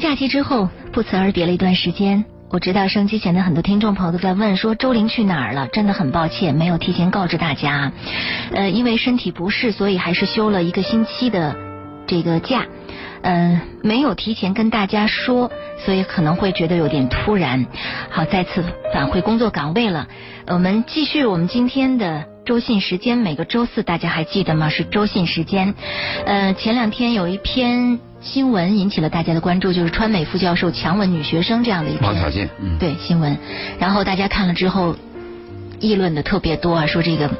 假期之后，不辞而别了一段时间。我知道收机前的很多听众朋友都在问，说周玲去哪儿了？真的很抱歉，没有提前告知大家。呃，因为身体不适，所以还是休了一个星期的这个假。嗯，没有提前跟大家说，所以可能会觉得有点突然。好，再次返回工作岗位了。我们继续我们今天的周信时间，每个周四大家还记得吗？是周信时间。呃，前两天有一篇。新闻引起了大家的关注，就是川美副教授强吻女学生这样的一篇。王小贱，嗯，对新闻，然后大家看了之后议论的特别多啊，说这个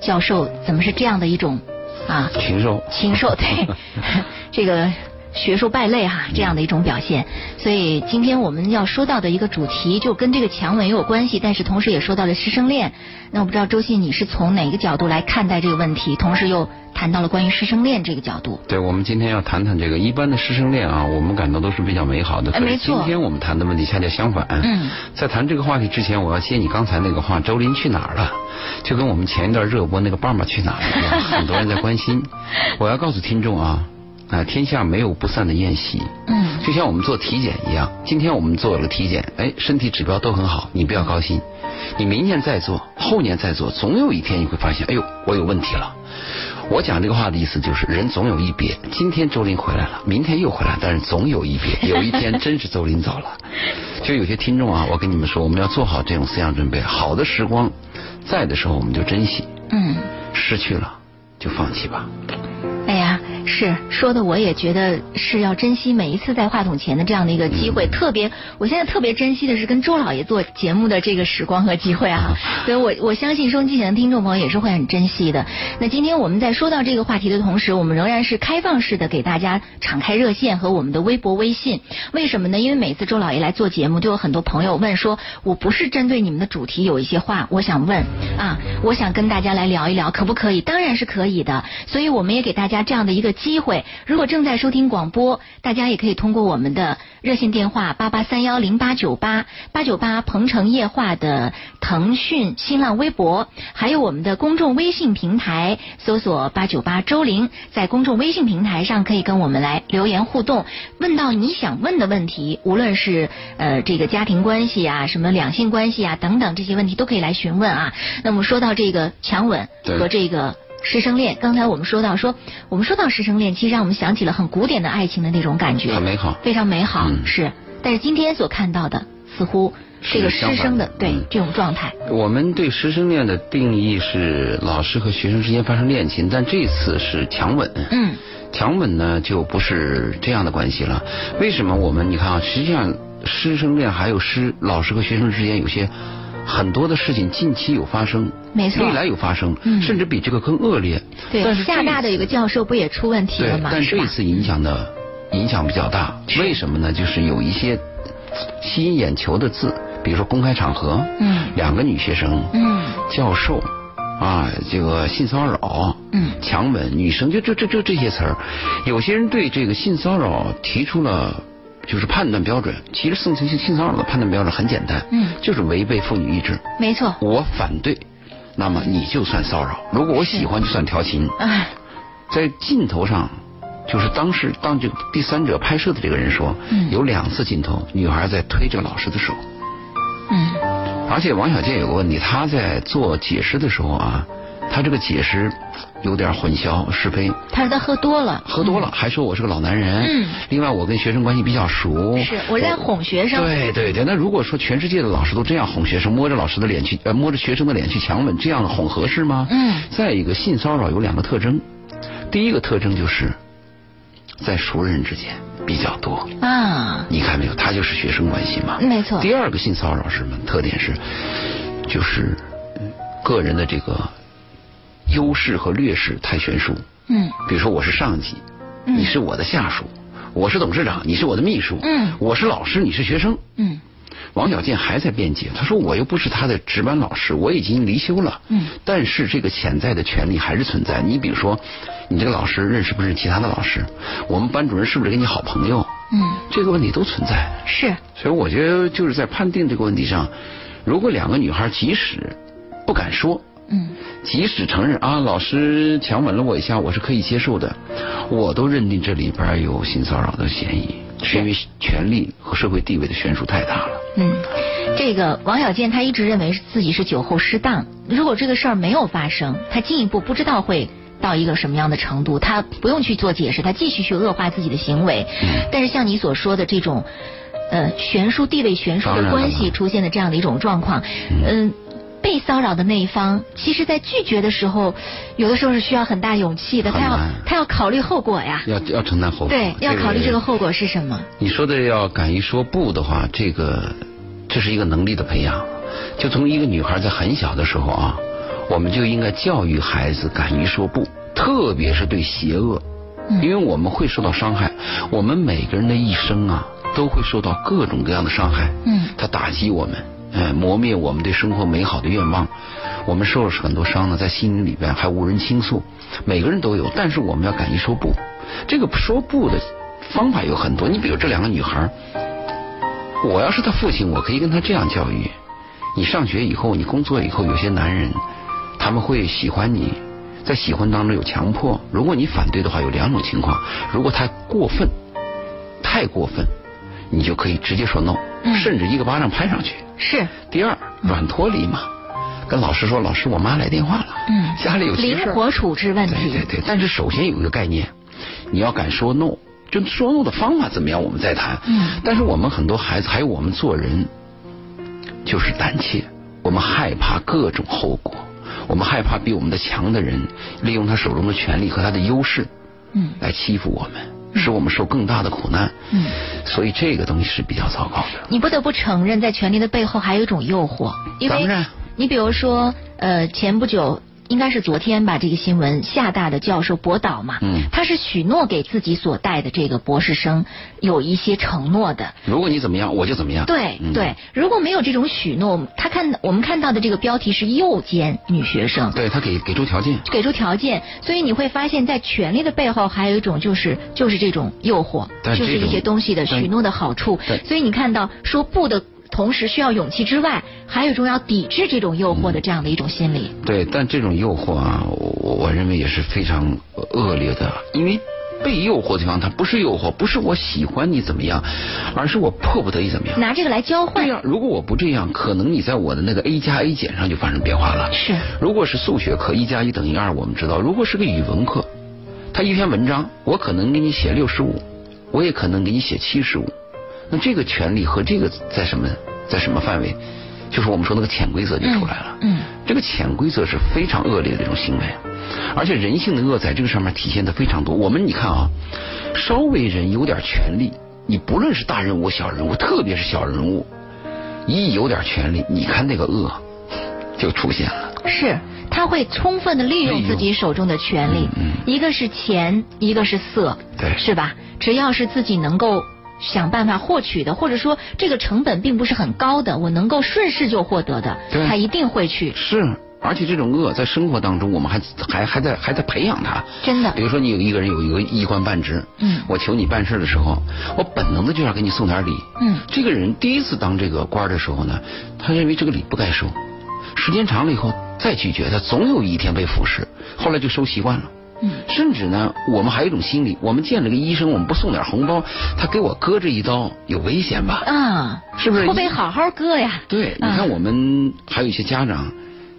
教授怎么是这样的一种啊禽兽，禽兽对 这个。学术败类哈，这样的一种表现。所以今天我们要说到的一个主题，就跟这个强吻也有关系，但是同时也说到了师生恋。那我不知道周信你是从哪个角度来看待这个问题，同时又谈到了关于师生恋这个角度。对，我们今天要谈谈这个一般的师生恋啊，我们感到都是比较美好的。没错。今天我们谈的问题恰恰相反。嗯。在谈这个话题之前，我要接你刚才那个话，周林去哪儿了？就跟我们前一段热播那个爸爸去哪儿了一样，很多人在关心。我要告诉听众啊。啊，天下没有不散的宴席。嗯，就像我们做体检一样，今天我们做了体检，哎，身体指标都很好，你不要高兴，你明年再做，后年再做，总有一天你会发现，哎呦，我有问题了。我讲这个话的意思就是，人总有一别。今天周林回来了，明天又回来，但是总有一别。有一天真是周林走了。就有些听众啊，我跟你们说，我们要做好这种思想准备。好的时光在的时候，我们就珍惜。嗯。失去了，就放弃吧。是说的，我也觉得是要珍惜每一次在话筒前的这样的一个机会。特别，我现在特别珍惜的是跟周老爷做节目的这个时光和机会啊。所以我我相信收音机前的听众朋友也是会很珍惜的。那今天我们在说到这个话题的同时，我们仍然是开放式的给大家敞开热线和我们的微博、微信。为什么呢？因为每次周老爷来做节目，就有很多朋友问说，我不是针对你们的主题有一些话，我想问啊，我想跟大家来聊一聊，可不可以？当然是可以的。所以我们也给大家这样的一个。机会，如果正在收听广播，大家也可以通过我们的热线电话八八三幺零八九八八九八鹏城夜话的腾讯新浪微博，还有我们的公众微信平台，搜索八九八周玲，在公众微信平台上可以跟我们来留言互动，问到你想问的问题，无论是呃这个家庭关系啊，什么两性关系啊等等这些问题都可以来询问啊。那么说到这个强吻和这个。师生恋，刚才我们说到说，我们说到师生恋，其实让我们想起了很古典的爱情的那种感觉，很美好，非常美好，是。但是今天所看到的，似乎这个师生的对这种状态。我们对师生恋的定义是老师和学生之间发生恋情，但这次是强吻。嗯。强吻呢，就不是这样的关系了。为什么我们你看啊，实际上师生恋还有师老师和学生之间有些。很多的事情近期有发生，没错，未来有发生，甚至比这个更恶劣。对，但是厦大的一个教授不也出问题了吗？但这次影响的影响比较大，为什么呢？就是有一些吸引眼球的字，比如说公开场合，嗯，两个女学生，嗯，教授啊，这个性骚扰，嗯，强吻女生，就就就就这些词儿，有些人对这个性骚扰提出了。就是判断标准，其实性性性骚扰的判断标准很简单，嗯，就是违背妇女意志。没错。我反对，那么你就算骚扰；如果我喜欢，就算调情。哎，在镜头上，就是当时当这个第三者拍摄的这个人说，嗯，有两次镜头，女孩在推这个老师的手。嗯。而且王小贱有个问题，他在做解释的时候啊。他这个解释有点混淆是非。他说他喝多了，喝多了还说我是个老男人。嗯。另外，我跟学生关系比较熟。是我在哄学生。对对对，那如果说全世界的老师都这样哄学生，摸着老师的脸去呃摸着学生的脸去强吻，这样哄合适吗？嗯。再一个，性骚扰有两个特征，第一个特征就是在熟人之间比较多。啊。你看没有？他就是学生关系嘛。没错。第二个性骚扰是什么？特点是就是个人的这个。优势和劣势太悬殊。嗯。比如说我是上级，你是我的下属；我是董事长，你是我的秘书；嗯。我是老师，你是学生。嗯。王小贱还在辩解，他说我又不是他的值班老师，我已经离休了。嗯。但是这个潜在的权利还是存在。你比如说，你这个老师认识不认识其他的老师？我们班主任是不是跟你好朋友？嗯。这个问题都存在。是。所以我觉得就是在判定这个问题上，如果两个女孩即使不敢说。嗯，即使承认啊，老师强吻了我一下，我是可以接受的，我都认定这里边有性骚扰的嫌疑。是因为权力和社会地位的悬殊太大了。嗯，这个王小贱他一直认为自己是酒后失当，如果这个事儿没有发生，他进一步不知道会到一个什么样的程度，他不用去做解释，他继续去恶化自己的行为。嗯但是像你所说的这种，呃，悬殊地位悬殊的关系出现的这样的一种状况，嗯。被骚扰的那一方，其实，在拒绝的时候，有的时候是需要很大勇气的。他要他要考虑后果呀，要要承担后果。对，要考虑这个后果是什么。你说的要敢于说不的话，这个这是一个能力的培养。就从一个女孩在很小的时候啊，我们就应该教育孩子敢于说不，特别是对邪恶，嗯因为我们会受到伤害。我们每个人的一生啊，都会受到各种各样的伤害。嗯他打击我们，呃，磨灭我们对生活美好的愿望。我们受了很多伤呢，在心灵里边还无人倾诉，每个人都有，但是我们要敢于说不。这个说不的方法有很多，你比如这两个女孩，我要是他父亲，我可以跟他这样教育：你上学以后，你工作以后，有些男人他们会喜欢你，在喜欢当中有强迫。如果你反对的话，有两种情况：如果他过分，太过分，你就可以直接说 no，、嗯甚至一个巴掌拍上去。是，第二，软脱离嘛，跟老师说，老师我妈来电话了，嗯。家里有急事灵活处置问题。对对对，但是首先有一个概念，你要敢说 no，就说 no 的方法怎么样，我们再谈。嗯。但是我们很多孩子，还有我们做人，就是胆怯，我们害怕各种后果，我们害怕比我们的强的人利用他手中的权力和他的优势，嗯。来欺负我们，使我们受更大的苦难。嗯，所以这个东西是比较糟糕的。你不得不承认，在权力的背后还有一种诱惑，因为你比如说，呃，前不久。应该是昨天吧，这个新闻，厦大的教授博导嘛，嗯他是许诺给自己所带的这个博士生有一些承诺的，如果你怎么样，我就怎么样。对、嗯对，如果没有这种许诺，他看我们看到的这个标题是诱奸女学生，对他给给出条件。给出条件，所以你会发现在权力的背后还有一种就是就是这种诱惑，就是一些东西的许诺的好处。所以你看到说不的同时需要勇气之外，还有一种要抵制这种诱惑的这样的一种心理。对，但这种诱惑啊，我我认为也是非常恶劣的，因为被诱惑的地方，它不是诱惑，不是我喜欢你怎么样，而是我迫不得已怎么样。拿这个来交换对，呀、如果我不这样，可能你在我的那个 A 加 A 减上就发生变化了。是如果是数学课，一加一等于二，我们知道；如果是个语文课，他一篇文章，我可能给你写六十五，我也可能给你写七十五。那这个权利和这个在什么在什么范围？就是我们说那个潜规则就出来了。嗯嗯这个潜规则是非常恶劣的一种行为，而且人性的恶在这个上面体现的非常多。我们你看啊，稍微人有点权利，你不论是大人物、小人物，特别是小人物，一有点权利，你看那个恶就出现了。是，他会充分的利用自己手中的权利，嗯嗯一个是钱，一个是色，对是吧？只要是自己能够想办法获取的，或者说这个成本并不是很高的，我能够顺势就获得的，对他一定会去。是，而且这种恶在生活当中，我们还还还在还在培养它。真的比如说，你有一个人有一个一官半职，嗯我求你办事的时候，我本能的就要给你送点礼。嗯这个人第一次当这个官的时候呢，他认为这个礼不该收，时间长了以后再拒绝，他总有一天被腐蚀，后来就收习惯了。嗯。甚至呢，我们还有一种心理，我们见了个医生，我们不送点红包，他给我割这一刀有危险吧？啊，是不是？会不会好好割呀？对，你啊看我们还有一些家长，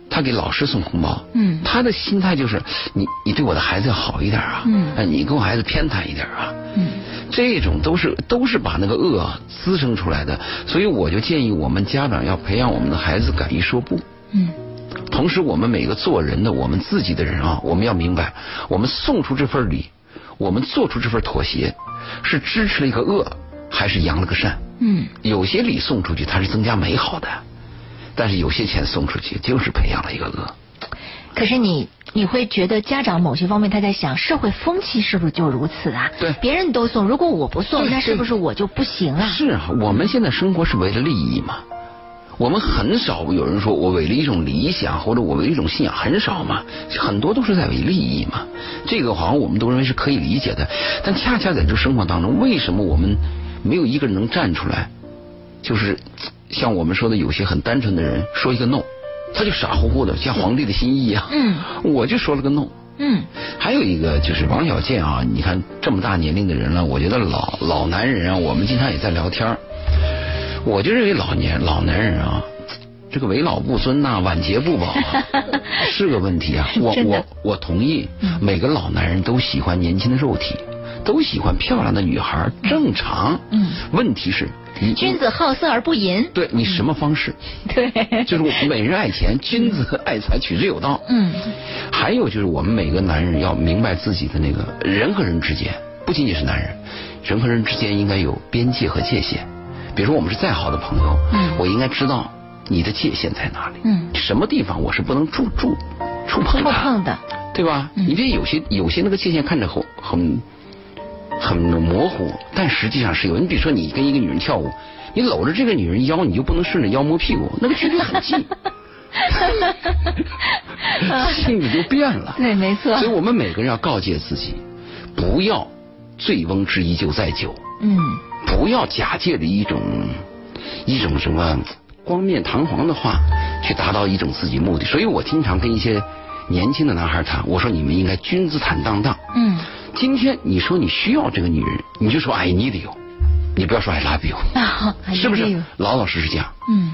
他给老师送红包，嗯。他的心态就是你你对我的孩子要好一点啊，嗯。哎，你跟我孩子偏袒一点啊，嗯。这种都是都是把那个恶滋生出来的，所以我就建议我们家长要培养我们的孩子敢于说不。嗯同时，我们每个做人的，我们自己的人啊，我们要明白，我们送出这份礼，我们做出这份妥协，是支持了一个恶，还是扬了个善？嗯，有些礼送出去，它是增加美好的，但是有些钱送出去，就是培养了一个恶。可是你你会觉得家长某些方面他在想，社会风气是不是就如此啊？对别人都送，如果我不送，那是不是我就不行啊？是啊，我们现在生活是为了利益嘛。我们很少有人说我为了一种理想或者我为了一种信仰，很少嘛，很多都是在为利益嘛。这个好像我们都认为是可以理解的，但恰恰在这生活当中，为什么我们没有一个人能站出来？就是像我们说的，有些很单纯的人说一个 no，他就傻乎乎的，像皇帝的心意一样。嗯，我就说了个 no，嗯，还有一个就是王小贱啊，你看这么大年龄的人了，我觉得老老男人啊，我们经常也在聊天儿我就认为老年老男人啊，这个为老不尊呐、晚节不保啊，是个问题啊。我我我同意嗯，每个老男人都喜欢年轻的肉体，都喜欢漂亮的女孩，正常。嗯问题是你君子好色而不淫。对你什么方式？对，就是我美人爱钱，君子爱财，取之有道。嗯还有就是我们每个男人要明白自己的那个人和人之间，不仅仅是男人，人和人之间应该有边界和界限。比如说我们是再好的朋友，嗯我应该知道你的界限在哪里，嗯什么地方我是不能触触触碰的，触碰的。对吧？嗯你别有些有些那个界限看着很很很模糊，但实际上是有。你比如说你跟一个女人跳舞，你搂着这个女人腰，你就不能顺着腰摸屁股，那个距离很近。性质就变了。对，没错所以。我们每个人要告诫自己，不要醉翁之意就在酒，嗯不要假借着一种一种什么光面堂皇的话去达到一种自己目的。所以我经常跟一些年轻的男孩谈，我说你们应该君子坦荡荡。嗯今天你说你需要这个女人，你就说 I need you，你不要说 I love you，啊，是不是？老老实实讲？嗯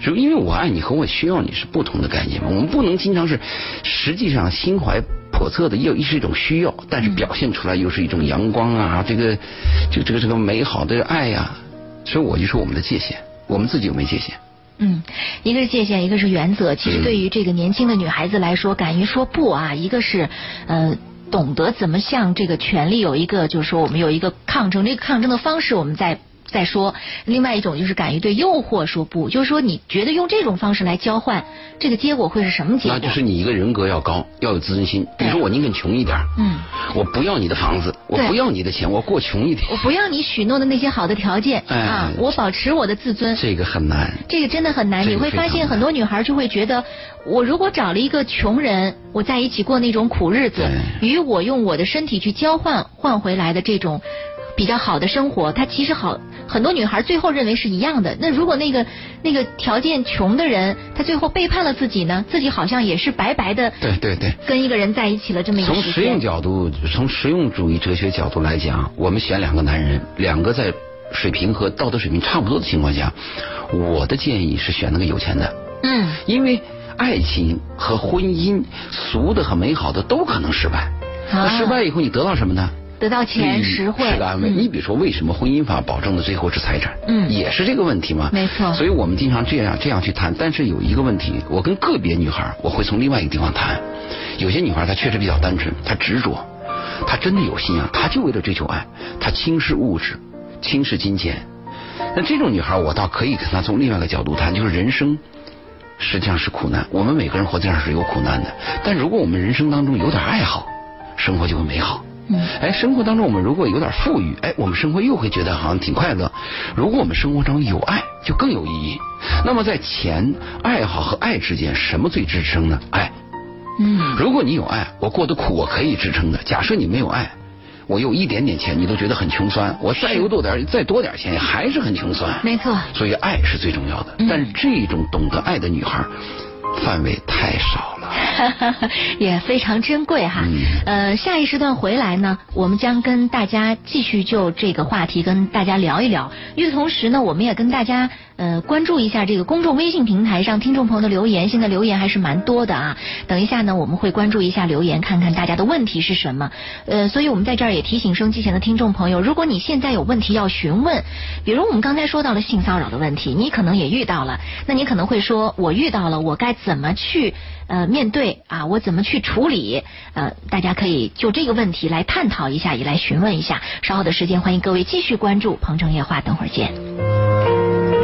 就因为我爱你和我需要你是不同的概念嘛，我们不能经常是，实际上心怀叵测的又是一种需要，但是表现出来又是一种阳光啊，这个，这个这个这个美好的爱呀、所以我就说我们的界限，我们自己有没有界限？嗯，一个是界限，一个是原则。其实嗯对于这个年轻的女孩子来说，敢于说不啊，一个是呃。懂得怎么向这个权利有一个，就是说我们有一个抗争，这个抗争的方式我们再再说。另外一种就是敢于对诱惑说不，就是说你觉得用这种方式来交换，这个结果会是什么结果？那就是你一个人格要高，要有自尊心。比如说我宁肯穷一点，嗯，我不要你的房子，我不要你的钱，我过穷一点，我不要你许诺的那些好的条件、哎啊，我保持我的自尊。这个很难。这个真的很难，这个你会发现很多女孩就会觉得，我如果找了一个穷人，我在一起过那种苦日子，与我用我的身体去交换换回来的这种比较好的生活，它其实好，很多女孩最后认为是一样的。那如果那个那个条件穷的人，他最后背叛了自己呢？自己好像也是白白的对对对。跟一个人在一起了这么一个从实用。角度，从实用主义哲学角度来讲，我们选两个男人，两个在水平和道德水平差不多的情况下，我的建议是选那个有钱的，嗯因为爱情和婚姻俗的和美好的都可能失败。啊那失败以后你得到什么呢？得到钱实惠是个安慰。嗯你比如说，为什么婚姻法保证的最后是财产？嗯也是这个问题嘛。没错所以我们经常这样这样去谈，但是有一个问题，我跟个别女孩，我会从另外一个地方谈。有些女孩她确实比较单纯，她执着，她真的有信仰，她就为了追求爱，她轻视物质，轻视金钱。那这种女孩，我倒可以跟她从另外一个角度谈，就是人生。实际上是苦难，我们每个人活在这儿是有苦难的。但如果我们人生当中有点爱好，生活就会美好。嗯哎，生活当中我们如果有点富裕，哎，我们生活又会觉得好像挺快乐。如果我们生活中有爱，就更有意义。那么在钱、爱好和爱之间，什么最支撑呢？爱。嗯如果你有爱，我过得苦，我可以支撑的。假设你没有爱，我有一点点钱，你都觉得很穷酸。我再有多点，再多点钱，还是很穷酸。没错。所以爱是最重要的。嗯但是这种懂得爱的女孩，范围太少了。也非常珍贵哈。嗯呃，下一时段回来呢，我们将跟大家继续就这个话题跟大家聊一聊。与此同时呢，我们也跟大家呃关注一下这个公众微信平台上听众朋友的留言，现在留言还是蛮多的啊。等一下呢，我们会关注一下留言，看看大家的问题是什么。呃，所以我们在这儿也提醒收音机前的听众朋友，如果你现在有问题要询问，比如我们刚才说到了性骚扰的问题，你可能也遇到了，那你可能会说，我遇到了，我该怎么去呃面对啊？我怎么去处理？呃，大家可以就这个问题来探讨一下，也来询问一下。稍后的时间，欢迎各位继续关注《鹏城夜话》，等会儿见。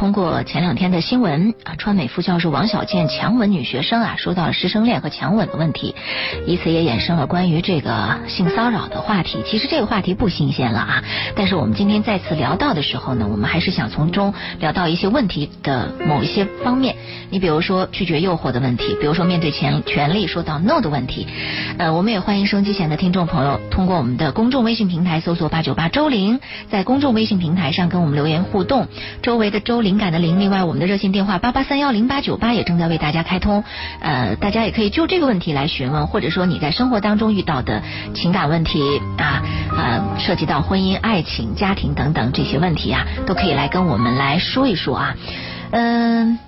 通过前两天的新闻啊，川美副教授王小贱强吻女学生啊，说到了师生恋和强吻的问题，以此也衍生了关于这个性骚扰的话题。其实这个话题不新鲜了啊，但是我们今天再次聊到的时候呢，我们还是想从中聊到一些问题的某一些方面。你比如说拒绝诱惑的问题，比如说面对权权力说到 no 的问题。呃，我们也欢迎收音机前的听众朋友通过我们的公众微信平台搜索八九八周玲，在公众微信平台上跟我们留言互动。周围的周玲灵感的灵，另外我们的热线电话八八三幺零八九八也正在为大家开通。呃，大家也可以就这个问题来询问，或者说你在生活当中遇到的情感问题啊，呃，涉及到婚姻、爱情、家庭等等这些问题啊，都可以来跟我们来说一说啊。嗯，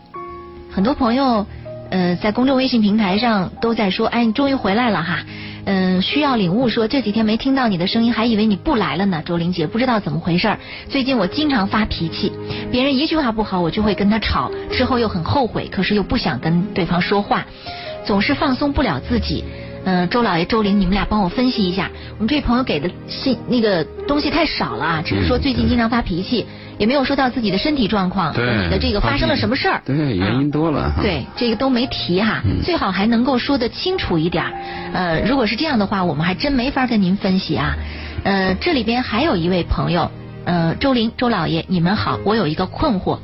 很多朋友呃在公众微信平台上都在说，哎，你终于回来了哈。嗯，需要领悟说这几天没听到你的声音，还以为你不来了呢。周玲姐不知道怎么回事最近我经常发脾气，别人一句话不好，我就会跟他吵，之后又很后悔，可是又不想跟对方说话，总是放松不了自己。嗯，周老爷、周玲，你们俩帮我分析一下，我们这位朋友给的信那个东西太少了啊，只是说最近经常发脾气，也没有说到自己的身体状况，你的这个发生了什么事儿？对，原因多了。对，这个都没提哈，最好还能够说得清楚一点。呃，如果是这样的话，我们还真没法跟您分析啊。呃，这里边还有一位朋友，呃，周玲、周老爷，你们好，我有一个困惑，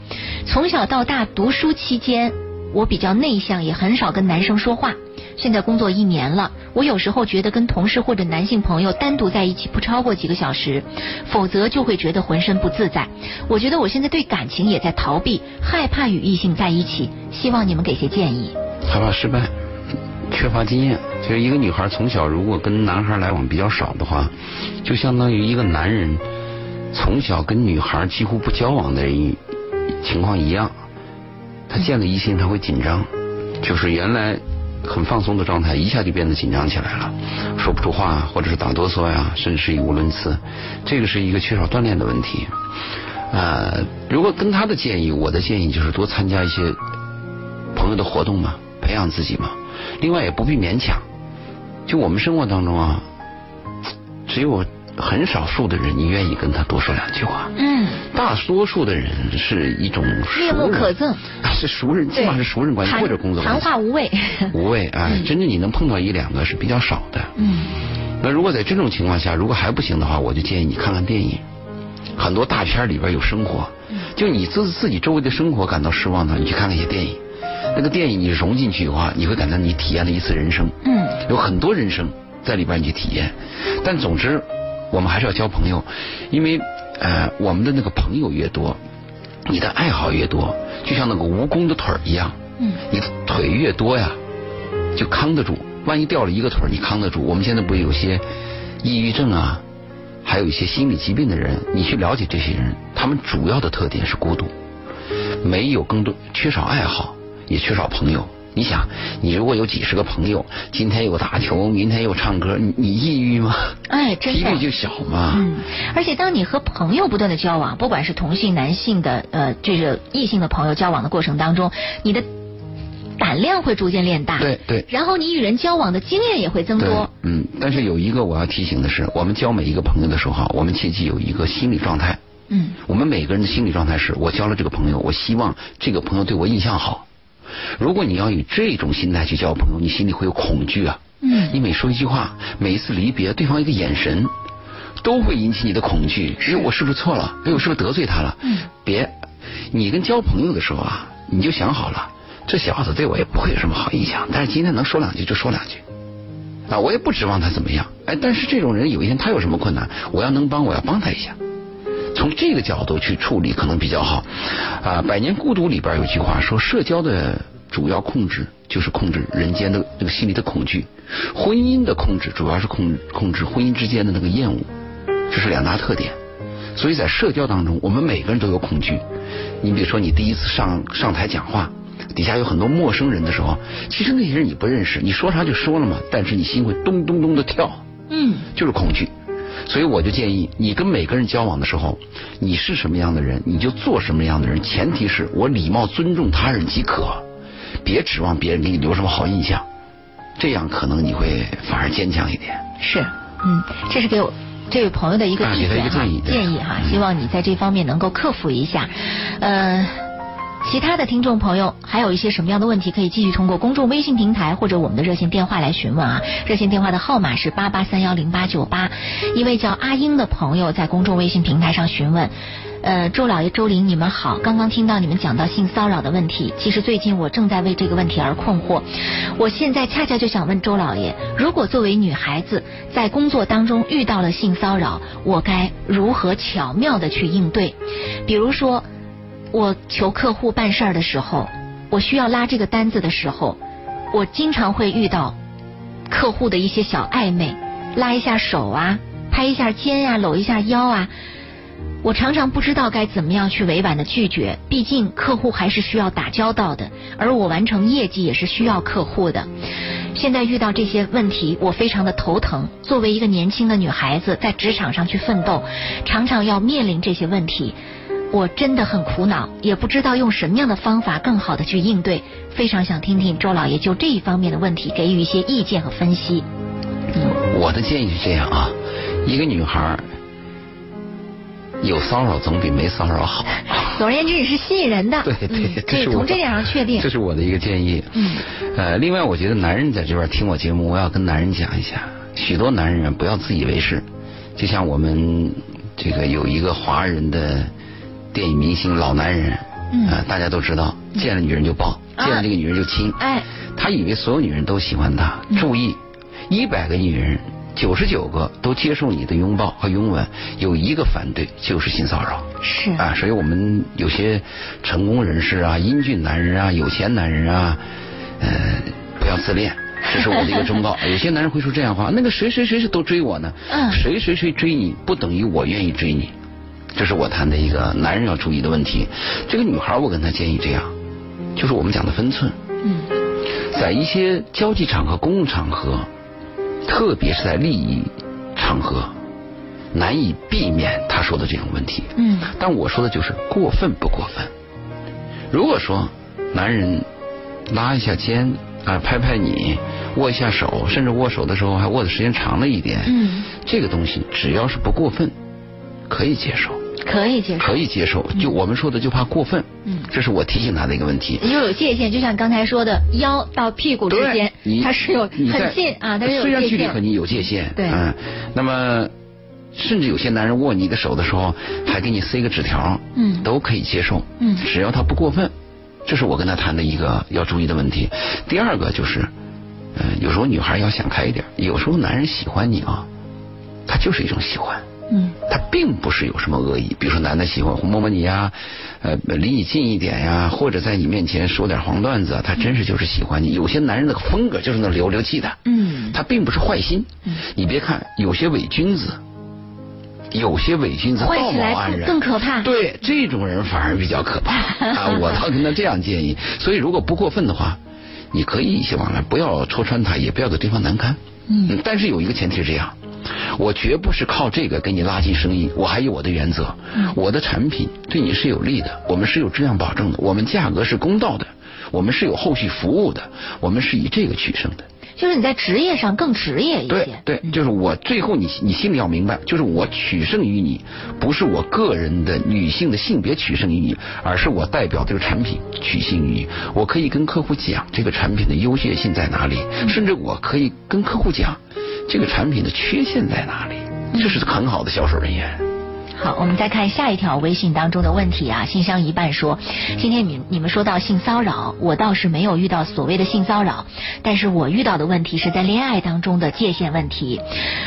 从小到大读书期间，我比较内向，也很少跟男生说话。现在工作一年了，我有时候觉得跟同事或者男性朋友单独在一起不超过几个小时，否则就会觉得浑身不自在。我觉得我现在对感情也在逃避，害怕与异性在一起。希望你们给些建议。害怕失败，缺乏经验。就是一个女孩从小如果跟男孩来往比较少的话，就相当于一个男人从小跟女孩几乎不交往的情况一样。他见了异性他会紧张，就是原来。很放松的状态，一下就变得紧张起来了，说不出话，或者是打哆嗦呀，甚至是语无伦次。这个是一个缺少锻炼的问题。呃，如果跟他的建议，我的建议就是多参加一些朋友的活动嘛，培养自己嘛。另外也不必勉强。就我们生活当中啊，只有。很少数的人，你愿意跟他多说两句话。嗯。大多数的人是一种面目可憎，是熟人，起码是熟人关系或者工作关系。谈话无味。无味啊！真正你能碰到一两个是比较少的。嗯。那如果在这种情况下，如果还不行的话，我就建议你看看电影。很多大片里边有生活，就你自自己周围的生活感到失望的，你去看那些电影。那个电影你融进去的话，你会感到你体验了一次人生。嗯。有很多人生在里边你去体验，但总之。我们还是要交朋友，因为呃，我们的那个朋友越多，你的爱好越多，就像那个蜈蚣的腿儿一样，嗯，你的腿越多呀，就扛得住。万一掉了一个腿儿，你扛得住。我们现在不是有些抑郁症啊，还有一些心理疾病的人，你去了解这些人，他们主要的特点是孤独，没有更多，缺少爱好，也缺少朋友。你想，你如果有几十个朋友，今天又打球，明天又唱歌，你你抑郁吗？哎，真的。几率就小嘛。嗯，而且当你和朋友不断的交往，不管是同性、男性的呃这个异性的朋友交往的过程当中，你的胆量会逐渐练大。对对。然后你与人交往的经验也会增多。嗯，但是有一个我要提醒的是，我们交每一个朋友的时候，我们切记有一个心理状态。嗯。我们每个人的心理状态是，我交了这个朋友，我希望这个朋友对我印象好。如果你要以这种心态去交朋友，你心里会有恐惧啊。嗯。你每说一句话，每一次离别，对方一个眼神，都会引起你的恐惧。哎，我是不是错了？哎，我是不是得罪他了？嗯。别，你跟交朋友的时候啊，你就想好了，这小子对我也不会有什么好印象，但是今天能说两句就说两句。啊，我也不指望他怎么样。哎，但是这种人有一天他有什么困难，我要能帮，我要帮他一下。从这个角度去处理可能比较好。啊，《百年孤独》里边有句话说，社交的主要控制就是控制人间的那个心理的恐惧，婚姻的控制主要是控控制婚姻之间的那个厌恶，这是两大特点。所以在社交当中，我们每个人都有恐惧。你比如说，你第一次上上台讲话，底下有很多陌生人的时候，其实那些人你不认识，你说啥就说了嘛，但是你心会咚咚咚的跳，嗯，就是恐惧。所以我就建议你跟每个人交往的时候，你是什么样的人，你就做什么样的人。前提是我礼貌尊重他人即可，别指望别人给你留什么好印象，这样可能你会反而坚强一点。是，嗯，这是给我这位朋友的一个意见哈，建议哈，希望你在这方面能够克服一下。呃，其他的听众朋友还有一些什么样的问题，可以继续通过公众微信平台或者我们的热线电话来询问啊。热线电话的号码是八八三幺零八九八。一位叫阿英的朋友在公众微信平台上询问。呃，周老爷、周玲，你们好。刚刚听到你们讲到性骚扰的问题，其实最近我正在为这个问题而困惑。我现在恰恰就想问周老爷，如果作为女孩子在工作当中遇到了性骚扰，我该如何巧妙的去应对？比如说，我求客户办事儿的时候，我需要拉这个单子的时候，我经常会遇到客户的一些小暧昧，拉一下手啊，拍一下肩呀，搂一下腰啊。我常常不知道该怎么样去委婉的拒绝，毕竟客户还是需要打交道的，而我完成业绩也是需要客户的。现在遇到这些问题，我非常的头疼。作为一个年轻的女孩子，在职场上去奋斗，常常要面临这些问题，我真的很苦恼，也不知道用什么样的方法更好的去应对。非常想听听周老爷就这一方面的问题给予一些意见和分析。我的建议是这样啊，一个女孩。有骚扰总比没骚扰好。总而言之，你是吸引人的。对对，可以从这点上确定。这是我的一个建议。嗯。呃，另外，我觉得男人在这边听我节目，我要跟男人讲一下，许多男人不要自以为是。就像我们这个有一个华人的电影明星老男人，嗯，大家都知道，见了女人就抱，见了这个女人就亲。哎。他以为所有女人都喜欢他。注意，一百个女人。九十九个都接受你的拥抱和拥吻，有一个反对就是性骚扰。是啊，所以我们有些成功人士啊、英俊男人啊、有钱男人啊，呃，不要自恋，这是我的一个忠告。有些男人会说这样话，那个谁谁谁是都追我呢？嗯，谁谁谁追你不等于我愿意追你，这是我谈的一个男人要注意的问题。这个女孩我跟她建议这样，就是我们讲的分寸。嗯，在一些交际场合、公共场合。特别是在利益场合，难以避免他说的这种问题。嗯，但我说的就是过分不过分。如果说男人拉一下肩啊，拍拍你，握一下手，甚至握手的时候还握的时间长了一点，嗯，这个东西只要是不过分，可以接受。可以接受，可以接受。就我们说的，就怕过分。嗯，这是我提醒他的一个问题。又有界限，就像刚才说的，腰到屁股之间，它是有很近啊，它是有虽然距离和你有界限，对，嗯，那么甚至有些男人握你的手的时候，还给你塞个纸条，嗯，都可以接受，嗯，只要他不过分。这是我跟他谈的一个要注意的问题。第二个就是，嗯，有时候女孩要想开一点，有时候男人喜欢你啊，他就是一种喜欢。嗯，他并不是有什么恶意，比如说男的喜欢摸摸你呀，呃，离你近一点呀，或者在你面前说点黄段子，他真是就是喜欢你。有些男人的风格就是那流流气的，嗯，他并不是坏心。嗯，你别看有些伪君子，有些伪君子道貌岸然，更可怕。对，这种人反而比较可怕啊！我倒跟他这样建议，所以如果不过分的话，你可以一些往来，不要戳穿他，也不要给对方难堪。嗯，但是有一个前提是这样。我绝不是靠这个给你拉近生意，我还有我的原则。我的产品对你是有利的，我们是有质量保证的，我们价格是公道的，我们是有后续服务的，我们是以这个取胜的。就是你在职业上更职业一些。对对，就是我最后你你心里要明白，就是我取胜于你，不是我个人的女性的性别取胜于你，而是我代表这个产品取胜于你。我可以跟客户讲这个产品的优越性在哪里，甚至我可以跟客户讲。这个产品的缺陷在哪里？这是很好的销售人员。好，我们再看下一条微信当中的问题啊。信箱一半说，今天你你们说到性骚扰，我倒是没有遇到所谓的性骚扰，但是我遇到的问题是在恋爱当中的界限问题。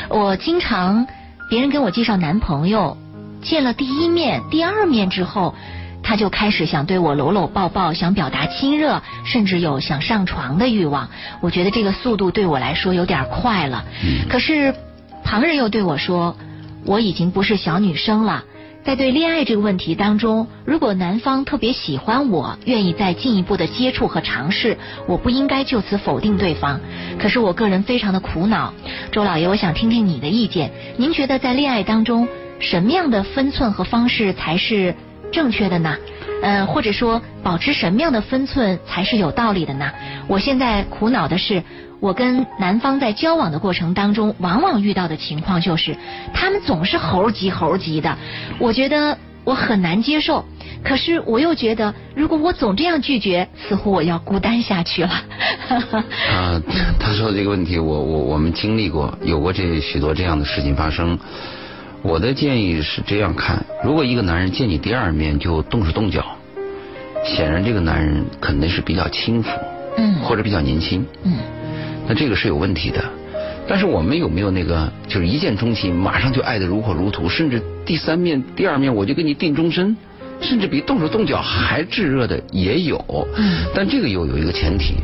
我经常别人给我介绍男朋友，见了第一面、第二面之后。他就开始想对我搂搂抱抱，想表达亲热，甚至有想上床的欲望。我觉得这个速度对我来说有点快了。可是旁人又对我说，我已经不是小女生了。在对恋爱这个问题当中，如果男方特别喜欢我，愿意再进一步的接触和尝试，我不应该就此否定对方。可是我个人非常的苦恼。周老爷，我想听听你的意见。您觉得在恋爱当中，什么样的分寸和方式才是？正确的呢？呃，或者说保持什么样的分寸才是有道理的呢？我现在苦恼的是，我跟男方在交往的过程当中，往往遇到的情况就是，他们总是猴急猴急的，我觉得我很难接受。可是我又觉得，如果我总这样拒绝，似乎我要孤单下去了。啊，他说的这个问题，我我我们经历过，有过这许多这样的事情发生。我的建议是这样看：如果一个男人见你第二面就动手动脚，显然这个男人肯定是比较轻浮，嗯，或者比较年轻，嗯，那这个是有问题的。但是我们有没有那个就是一见钟情，马上就爱得如火如荼，甚至第三面、第二面我就跟你定终身，甚至比动手动脚还炙热的也有。嗯，但这个又有一个前提，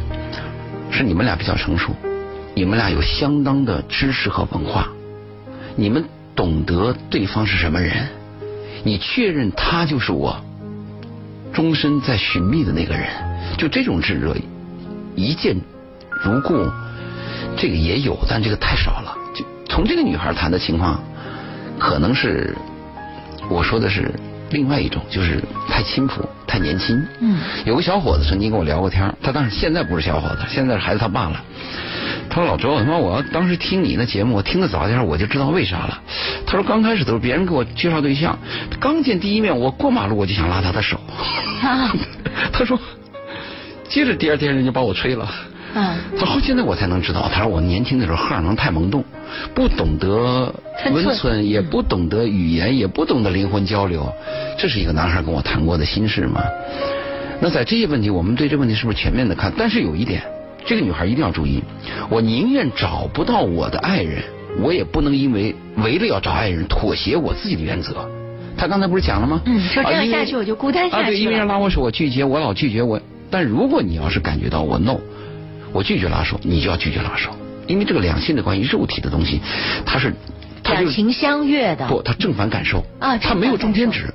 是你们俩比较成熟，你们俩有相当的知识和文化，你们。懂得对方是什么人，你确认他就是我终身在寻觅的那个人，就这种炙热，一见如故，这个也有，但这个太少了。就从这个女孩谈的情况，可能是我说的是另外一种，就是太轻浮、太年轻。嗯，有个小伙子曾经跟我聊过天，他当时现在不是小伙子，现在是孩子他爸了。他说：“老周，他妈，我要当时听你那节目，我听的早点，我就知道为啥了。”他说：“刚开始都是别人给我介绍对象，刚见第一面，我过马路我就想拉他的手。”他说：“接着第二天人家把我吹了。”嗯。他说：“现在我才能知道。”他说：“我年轻的时候荷尔蒙太萌动，不懂得温存，也不懂得语言，也不懂得灵魂交流。”这是一个男孩跟我谈过的心事嘛？那在这些问题，我们对这问题是不是全面的看？但是有一点。这个女孩一定要注意，我宁愿找不到我的爱人，我也不能因为为了要找爱人妥协我自己的原则。她刚才不是讲了吗？嗯，说这样下去我就孤单下去啊，对，因为人拉我手，我拒绝，我老拒绝我。但如果你要是感觉到我 no，我拒绝拉手，你就要拒绝拉手，因为这个两性的关系，肉体的东西，它是两情相悦的。不，它正反感受啊，它没有中间值。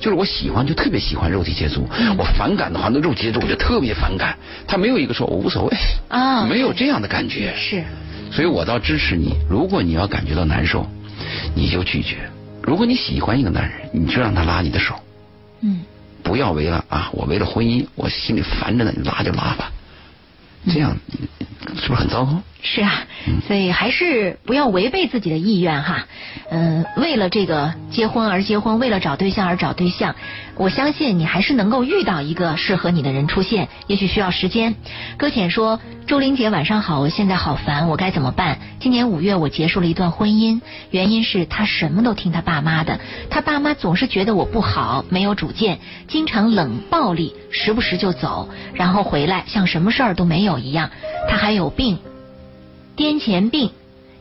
就是我喜欢就特别喜欢肉体接触，我反感的话那肉体接触我就特别反感。他没有一个说我无所谓啊，没有这样的感觉。是，所以我倒支持你。如果你要感觉到难受，你就拒绝；如果你喜欢一个男人，你就让他拉你的手。嗯，不要为了啊，我为了婚姻，我心里烦着呢，你拉就拉吧。这样是不是很糟糕？是啊，所以还是不要违背自己的意愿哈。嗯，为了这个结婚而结婚，为了找对象而找对象，我相信你还是能够遇到一个适合你的人出现。也许需要时间。搁浅说：“周玲姐晚上好，我现在好烦，我该怎么办？今年五月我结束了一段婚姻，原因是他什么都听他爸妈的，他爸妈总是觉得我不好，没有主见，经常冷暴力，时不时就走，然后回来像什么事儿都没有一样。他还有病。”癫痫病，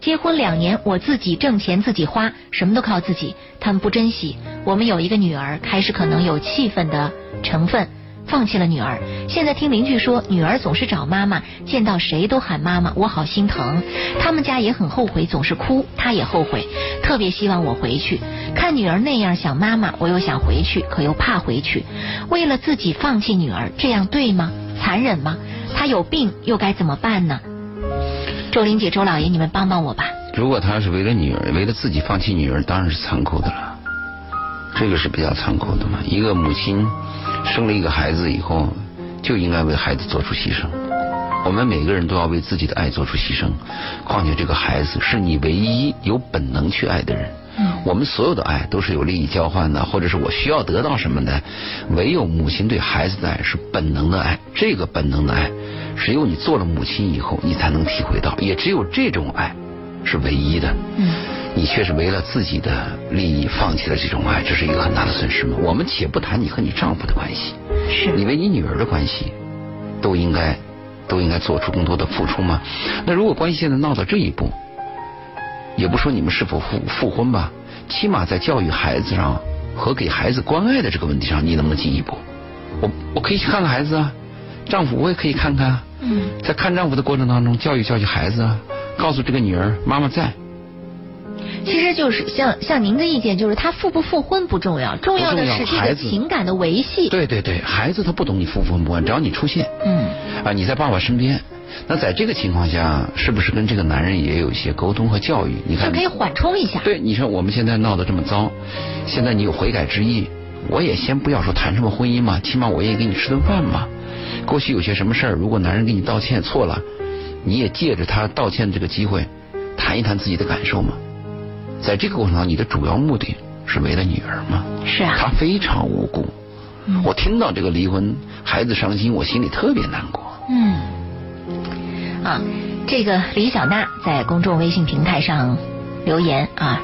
结婚两年，我自己挣钱自己花，什么都靠自己。他们不珍惜。我们有一个女儿，开始可能有气愤的成分，放弃了女儿。现在听邻居说，女儿总是找妈妈，见到谁都喊妈妈，我好心疼。他们家也很后悔，总是哭，他也后悔，特别希望我回去。看女儿那样想妈妈，我又想回去，可又怕回去。为了自己放弃女儿，这样对吗？残忍吗？他有病，又该怎么办呢？周玲姐、周老爷，你们帮帮我吧。如果他是为了女儿，为了自己放弃女儿，当然是残酷的了。这个是比较残酷的嘛。一个母亲生了一个孩子以后，就应该为孩子做出牺牲。我们每个人都要为自己的爱做出牺牲。况且这个孩子是你唯一有本能去爱的人。嗯。我们所有的爱都是有利益交换的，或者是我需要得到什么的。唯有母亲对孩子的爱是本能的爱，这个本能的爱。只有你做了母亲以后，你才能体会到，也只有这种爱是唯一的。嗯，你却是为了自己的利益放弃了这种爱，这是一个很大的损失吗？我们且不谈你和你丈夫的关系，是你为你女儿的关系，都应该都应该做出更多的付出吗？那如果关系现在闹到这一步，也不说你们是否复复婚吧，起码在教育孩子上和给孩子关爱的这个问题上，你能不能进一步？我我可以去看看孩子啊。丈夫我也可以看看，嗯在看丈夫的过程当中，教育教育孩子啊，告诉这个女儿妈妈在。其实就是像像您的意见，就是他复不复婚不重要，重要的是这个情感的维系。对对对，孩子他不懂你复不复婚，只要你出现，嗯，啊你在爸爸身边，那在这个情况下，是不是跟这个男人也有一些沟通和教育？你看，可以缓冲一下。对，你说我们现在闹得这么糟，现在你有悔改之意。我也先不要说谈什么婚姻嘛，起码我愿意给你吃顿饭嘛。过去有些什么事儿，如果男人给你道歉错了，你也借着他道歉这个机会，谈一谈自己的感受嘛。在这个过程当中，你的主要目的是为了女儿嘛？是啊。她非常无辜。我听到这个离婚，孩子伤心，我心里特别难过。嗯。啊，这个李小娜在公众微信平台上留言啊。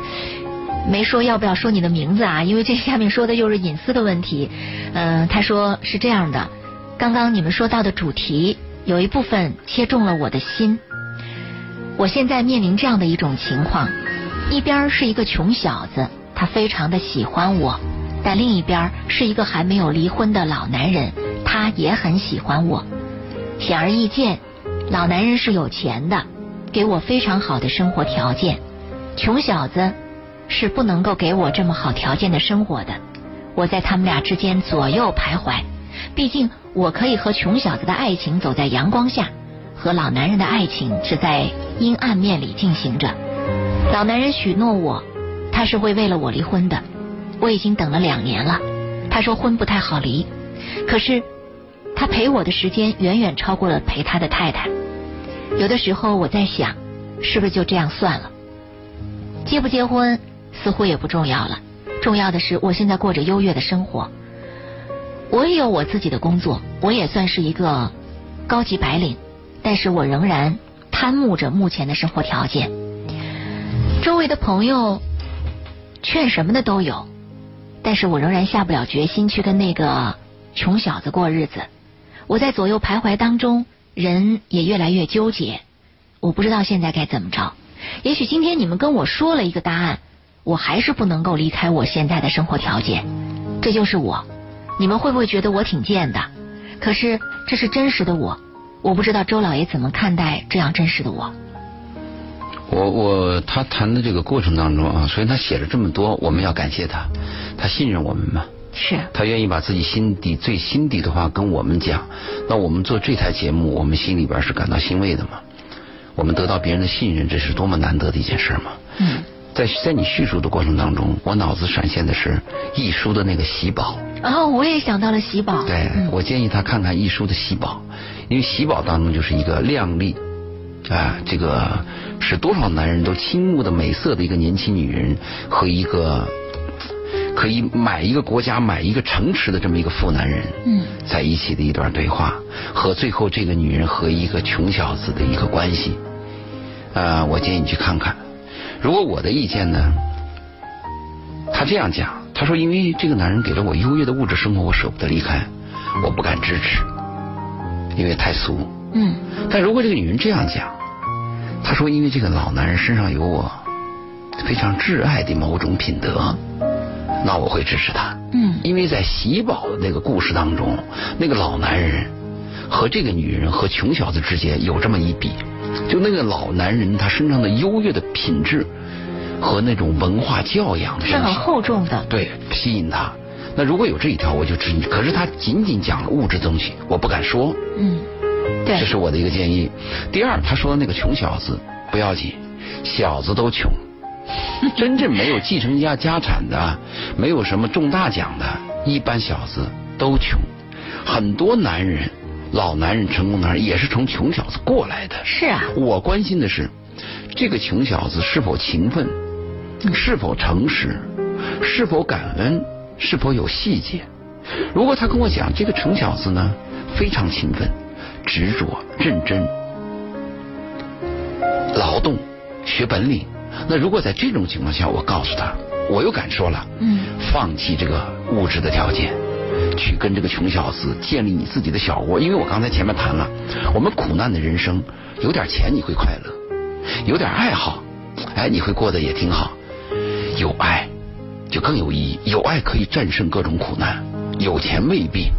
没说要不要说你的名字啊？因为这下面说的又是隐私的问题。嗯，他说是这样的，刚刚你们说到的主题有一部分切中了我的心。我现在面临这样的一种情况：一边是一个穷小子，他非常的喜欢我；但另一边是一个还没有离婚的老男人，他也很喜欢我。显而易见，老男人是有钱的，给我非常好的生活条件；穷小子。是不能够给我这么好条件的生活的，我在他们俩之间左右徘徊。毕竟我可以和穷小子的爱情走在阳光下，和老男人的爱情是在阴暗面里进行着。老男人许诺我，他是会为了我离婚的。我已经等了两年了，他说婚不太好离，可是他陪我的时间远远超过了陪他的太太。有的时候我在想，是不是就这样算了？结不结婚？似乎也不重要了，重要的是我现在过着优越的生活。我也有我自己的工作，我也算是一个高级白领，但是我仍然贪慕着目前的生活条件。周围的朋友劝什么的都有，但是我仍然下不了决心去跟那个穷小子过日子。我在左右徘徊当中，人也越来越纠结。我不知道现在该怎么着。也许今天你们跟我说了一个答案。我还是不能够离开我现在的生活条件，这就是我。你们会不会觉得我挺贱的？可是这是真实的我，我不知道周老爷怎么看待这样真实的我。我我他谈的这个过程当中啊，所以他写了这么多，我们要感谢他，他信任我们嘛。是。他愿意把自己心底最心底的话跟我们讲，那我们做这台节目，我们心里边是感到欣慰的嘛。我们得到别人的信任，这是多么难得的一件事嘛。嗯。在在你叙述的过程当中，我脑子闪现的是易舒的那个喜宝。哦，我也想到了喜宝。对，我建议他看看易舒的喜宝，因为喜宝当中就是一个靓丽啊，这个是多少男人都倾慕的美色的一个年轻女人和一个可以买一个国家、买一个城池的这么一个富男人，嗯，在一起的一段对话，和最后这个女人和一个穷小子的一个关系，啊，我建议你去看看。如果我的意见呢？他这样讲，他说：“因为这个男人给了我优越的物质生活，我舍不得离开，我不敢支持，因为太俗。”嗯。但如果这个女人这样讲，她说：“因为这个老男人身上有我非常挚爱的某种品德，那我会支持他。”嗯。因为在喜宝的那个故事当中，那个老男人和这个女人和穷小子之间有这么一比。就那个老男人，他身上的优越的品质和那种文化教养是很厚重的，对，吸引他。那如果有这一条，我就支持。可是他仅仅讲了物质东西，我不敢说。嗯，对，这是我的一个建议。第二，他说那个穷小子不要紧，小子都穷，真正没有继承家家产的，没有什么中大奖的，一般小子都穷。很多男人。老男人、成功男人也是从穷小子过来的。是啊。我关心的是，这个穷小子是否勤奋，是否诚实，是否感恩，是否有细节。如果他跟我讲这个穷小子呢，非常勤奋、执着、认真、劳动、学本领，那如果在这种情况下，我告诉他，我又敢说了，嗯，放弃这个物质的条件。去跟这个穷小子建立你自己的小窝，因为我刚才前面谈了，我们苦难的人生，有点钱你会快乐，有点爱好，哎，你会过得也挺好。有爱就更有意义，有爱可以战胜各种苦难，有钱未必。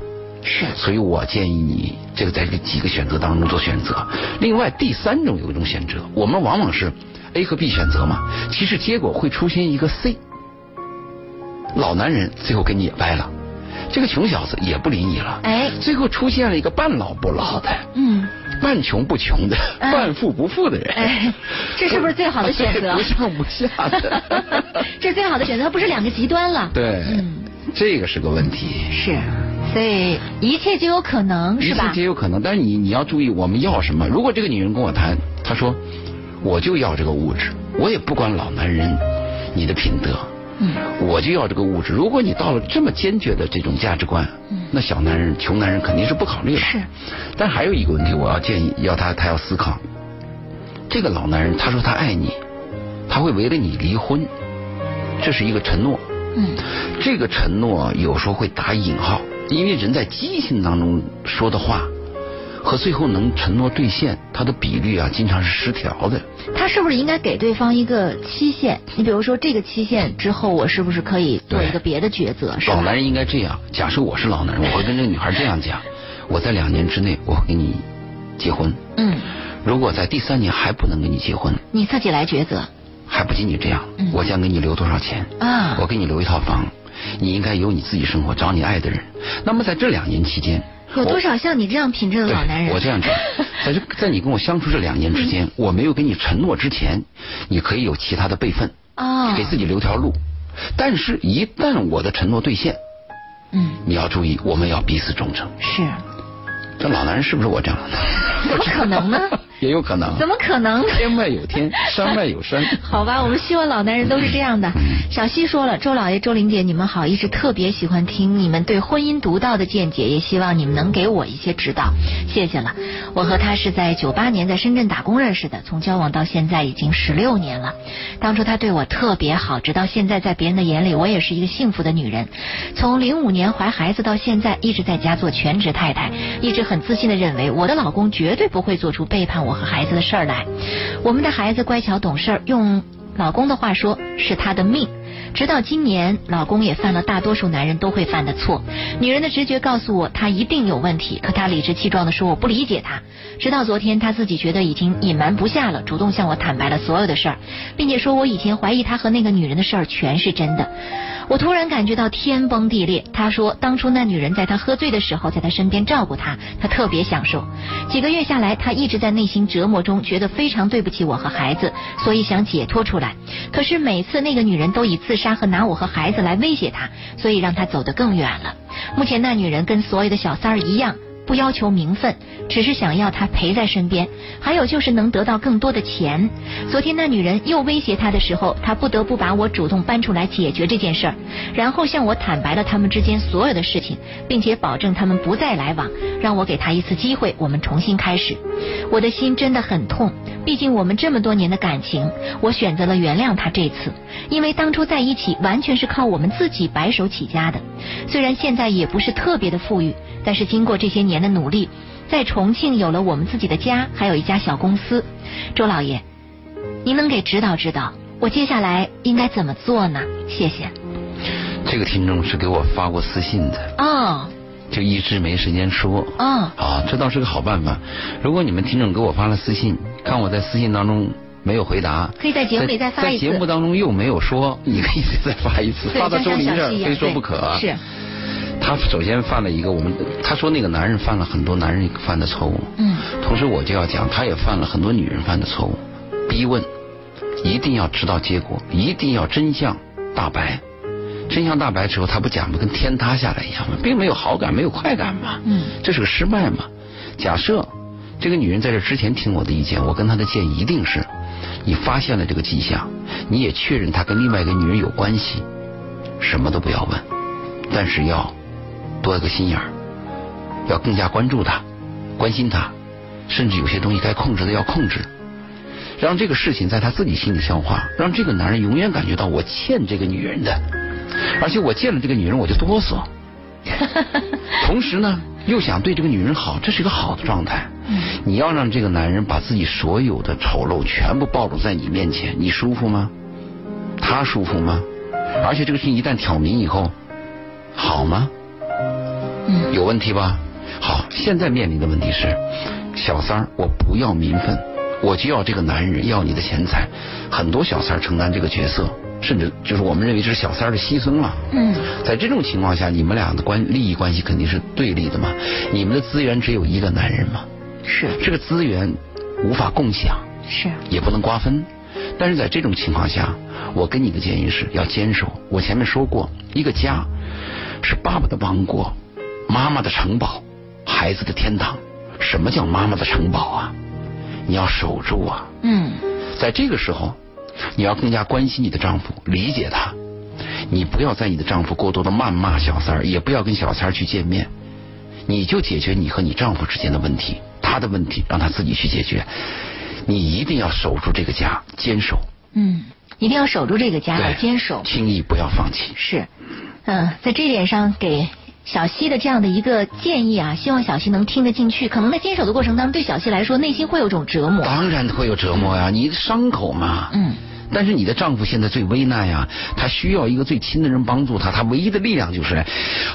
是。所以我建议你这个在这几个选择当中做选择。另外第三种有一种选择，我们往往是 A 和 B 选择嘛，其实结果会出现一个 C。老男人最后跟你也掰了。这个穷小子也不理你了，哎，最后出现了一个半老不老的，嗯，半穷不穷的，半富不富的人，哎，这是不是最好的选择？不上不下的，这是最好的选择，它不是两个极端了。对，嗯，这个是个问题。是，所以一切皆有可能，是吧？一切皆有可能，但是你你要注意，我们要什么？如果这个女人跟我谈，她说我就要这个物质，我也不管老男人你的品德，嗯，我就要这个物质。如果你到了这么坚决的这种价值观，嗯，那小男人、穷男人肯定是不考虑了。是，但还有一个问题，我要建议要他，他要思考。这个老男人他说他爱你，他会为了你离婚，这是一个承诺。嗯，这个承诺有时候会打引号，因为人在激情当中说的话和最后能承诺兑现，它的比率啊经常是失调的。他是不是应该给对方一个期限？你比如说这个期限之后，我是不是可以做一个别的抉择？老男人应该这样。假设我是老男人，我会跟这个女孩这样讲：我在两年之内我会跟你结婚。嗯。如果在第三年还不能跟你结婚，你自己来抉择。还不仅仅这样，我将给你留多少钱啊？我给你留一套房，你应该有你自己生活，找你爱的人。那么在这两年期间，有多少像你这样品质的老男人？我这样讲，在这在你跟我相处这两年之间，我没有给你承诺之前，你可以有其他的备份啊，给自己留条路。但是，一旦我的承诺兑现，嗯，你要注意，我们要彼此忠诚。是。这老男人是不是我这样的？怎么可能呢？也有可能。怎么可能？天外有天，山外有山。好吧，我们希望老男人都是这样的。小西说了，周老爷、周玲姐，你们好，一直特别喜欢听你们对婚姻独到的见解，也希望你们能给我一些指导，谢谢了。我和他是在九八年在深圳打工认识的，从交往到现在已经十六年了。当初他对我特别好，直到现在，在别人的眼里，我也是一个幸福的女人。从零五年怀孩子到现在，一直在家做全职太太，一直很自信的认为我的老公绝对不会做出背叛我我和孩子的事儿。来，我们的孩子乖巧懂事，用老公的话说是他的命。直到今年，老公也犯了大多数男人都会犯的错。女人的直觉告诉我，他一定有问题，可他理直气壮的说我不理解他。直到昨天，他自己觉得已经隐瞒不下了，主动向我坦白了所有的事儿，并且说我以前怀疑他和那个女人的事儿全是真的。我突然感觉到天崩地裂。他说，当初那女人在他喝醉的时候，在他身边照顾他，他特别享受。几个月下来，他一直在内心折磨中，觉得非常对不起我和孩子，所以想解脱出来。可是每次那个女人都以自杀和拿我和孩子来威胁他，所以让他走得更远了。目前那女人跟所有的小三儿一样。不要求名分，只是想要他陪在身边。还有就是能得到更多的钱。昨天那女人又威胁他的时候，他不得不把我主动搬出来解决这件事儿，然后向我坦白了他们之间所有的事情，并且保证他们不再来往，让我给他一次机会，我们重新开始。我的心真的很痛，毕竟我们这么多年的感情，我选择了原谅他这次，因为当初在一起完全是靠我们自己白手起家的。虽然现在也不是特别的富裕。但是经过这些年的努力，在重庆有了我们自己的家，还有一家小公司。周老爷，您能给指导指导，我接下来应该怎么做呢？谢谢。这个听众是给我发过私信的。哦。就一直没时间说。嗯。啊，这倒是个好办法。如果你们听众给我发了私信，看我在私信当中没有回答，可以在节目里再发一次。在节目当中又没有说，你可以再发一次，发到周林这儿，非说不可。是。他首先犯了一个我们他说那个男人犯了很多男人犯的错误，嗯，同时我就要讲他也犯了很多女人犯的错误，逼问，一定要知道结果，一定要真相大白，真相大白之后他不讲的跟天塌下来一样吗？并没有好感，没有快感嘛，嗯，这是个失败嘛。假设这个女人在这之前听我的意见，我跟她的建议一定是，你发现了这个迹象，你也确认他跟另外一个女人有关系，什么都不要问，但是要。多一个心眼儿，要更加关注他，关心他，甚至有些东西该控制的要控制，让这个事情在他自己心里消化，让这个男人永远感觉到我欠这个女人的，而且我见了这个女人我就哆嗦，同时呢又想对这个女人好，这是一个好的状态。你要让这个男人把自己所有的丑陋全部暴露在你面前，你舒服吗？他舒服吗？而且这个事情一旦挑明以后，好吗？有问题吧？好，现在面临的问题是，小三儿，我不要名分，我就要这个男人，要你的钱财。很多小三儿承担这个角色，甚至就是我们认为这是小三儿的牺牲了。嗯，在这种情况下，你们俩的关利益关系肯定是对立的嘛？你们的资源只有一个男人嘛？是。这个资源无法共享，是，也不能瓜分。但是在这种情况下，我给你的建议是要坚守。我前面说过，一个家是爸爸的王国，妈妈的城堡，孩子的天堂。什么叫妈妈的城堡啊？你要守住啊！嗯，在这个时候，你要更加关心你的丈夫，理解他。你不要在你的丈夫过多的谩骂小三儿，也不要跟小三儿去见面。你就解决你和你丈夫之间的问题，他的问题让他自己去解决。你一定要守住这个家，坚守。嗯，一定要守住这个家，要坚守，轻易不要放弃。是，嗯，在这点上给小溪的这样的一个建议啊，希望小溪能听得进去。可能在坚守的过程当中，对小溪来说，内心会有种折磨。当然会有折磨呀，你伤口嘛。嗯。但是你的丈夫现在最危难呀，他需要一个最亲的人帮助他，他唯一的力量就是，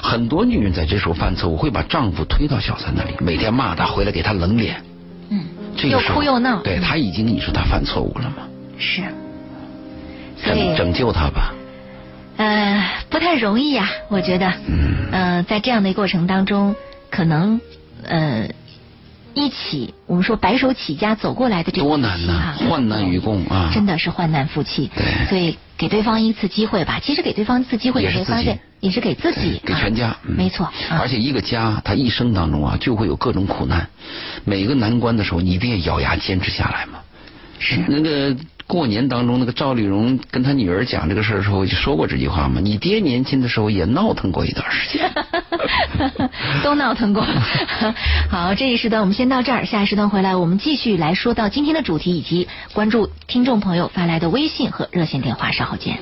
很多女人在这时候犯错误，会把丈夫推到小三那里，每天骂他，回来给他冷脸。嗯。又哭又闹。对他已经你说他犯错误了吗？是。拯拯救他吧。呃，不太容易呀，我觉得。嗯。呃，在这样的过程当中，可能呃。一起，我们说白手起家走过来的这多难呐，患难与共啊，真的是患难夫妻。对，所以给对方一次机会吧。其实给对方一次机会，你会发现也是给自己，给全家。没错。而且一个家，他一生当中啊，就会有各种苦难，每个难关的时候，你一定要咬牙坚持下来嘛。是。那个。过年当中，那个赵丽蓉跟她女儿讲这个事儿的时候，就说过这句话嘛：“你爹年轻的时候也闹腾过一段时间，都闹腾过。”好，这一时段我们先到这儿，下一时段回来我们继续来说到今天的主题，以及关注听众朋友发来的微信和热线电话。稍后见。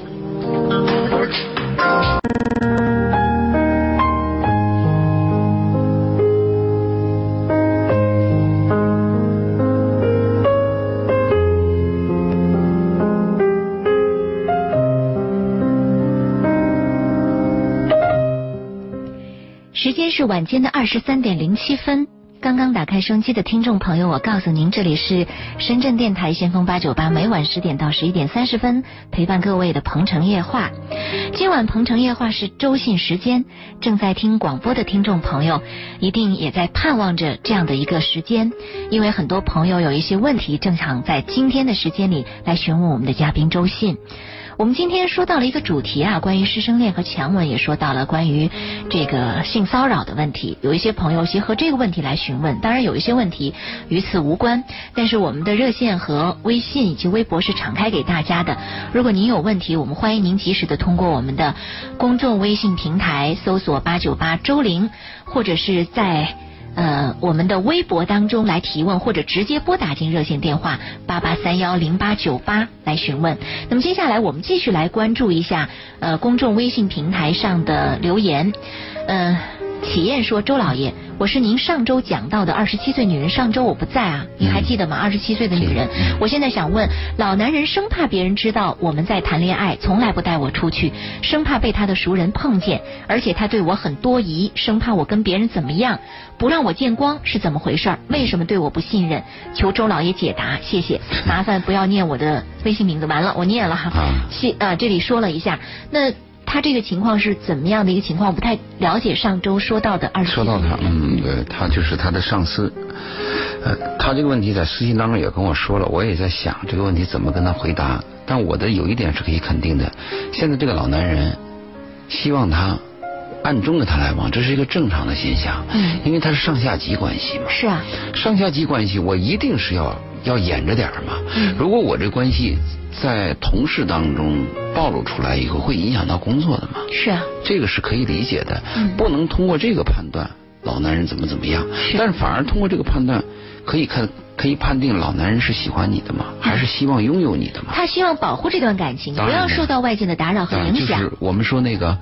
时间是晚间的二十三点零七分。刚刚打开收音机的听众朋友，我告诉您，这里是深圳电台先锋八九八，每晚十点到十一点三十分陪伴各位的《鹏城夜话》。今晚《鹏城夜话》是周信时间，正在听广播的听众朋友，一定也在盼望着这样的一个时间，因为很多朋友有一些问题，正想在今天的时间里来询问我们的嘉宾周信。我们今天说到了一个主题啊，关于师生恋和强吻，也说到了关于这个性骚扰的问题。有一些朋友结合这个问题来询问，当然有一些问题与此无关。但是我们的热线和微信以及微博是敞开给大家的。如果您有问题，我们欢迎您及时的通过我们的公众微信平台搜索八九八周玲，或者是在。呃，我们的微博当中来提问，或者直接拨打进热线电话八八三幺零八九八来询问。那么接下来我们继续来关注一下呃公众微信平台上的留言，嗯。体验说：“周老爷，我是您上周讲到的二十七岁女人。上周我不在啊，你还记得吗？二十七岁的女人，我现在想问，老男人生怕别人知道我们在谈恋爱，从来不带我出去，生怕被他的熟人碰见，而且他对我很多疑，生怕我跟别人怎么样，不让我见光是怎么回事？为什么对我不信任？求周老爷解答，谢谢。麻烦不要念我的微信名字，完了，我念了哈。谢啊，这里说了一下，那。”他这个情况是怎么样的一个情况？我不太了解。上周说到的二十说到他，嗯，对他就是他的上司。呃，他这个问题在私信当中也跟我说了，我也在想这个问题怎么跟他回答。但我的有一点是可以肯定的，现在这个老男人希望他暗中跟他来往，这是一个正常的现象。嗯。因为他是上下级关系嘛。是啊。上下级关系，我一定是要要演着点嘛。嗯。如果我这关系。在同事当中暴露出来以后，会影响到工作的嘛？是啊，这个是可以理解的。嗯，不能通过这个判断老男人怎么怎么样，但是反而通过这个判断，可以看可以判定老男人是喜欢你的吗？还是希望拥有你的吗？他希望保护这段感情，不要受到外界的打扰和影响。就是我们说那个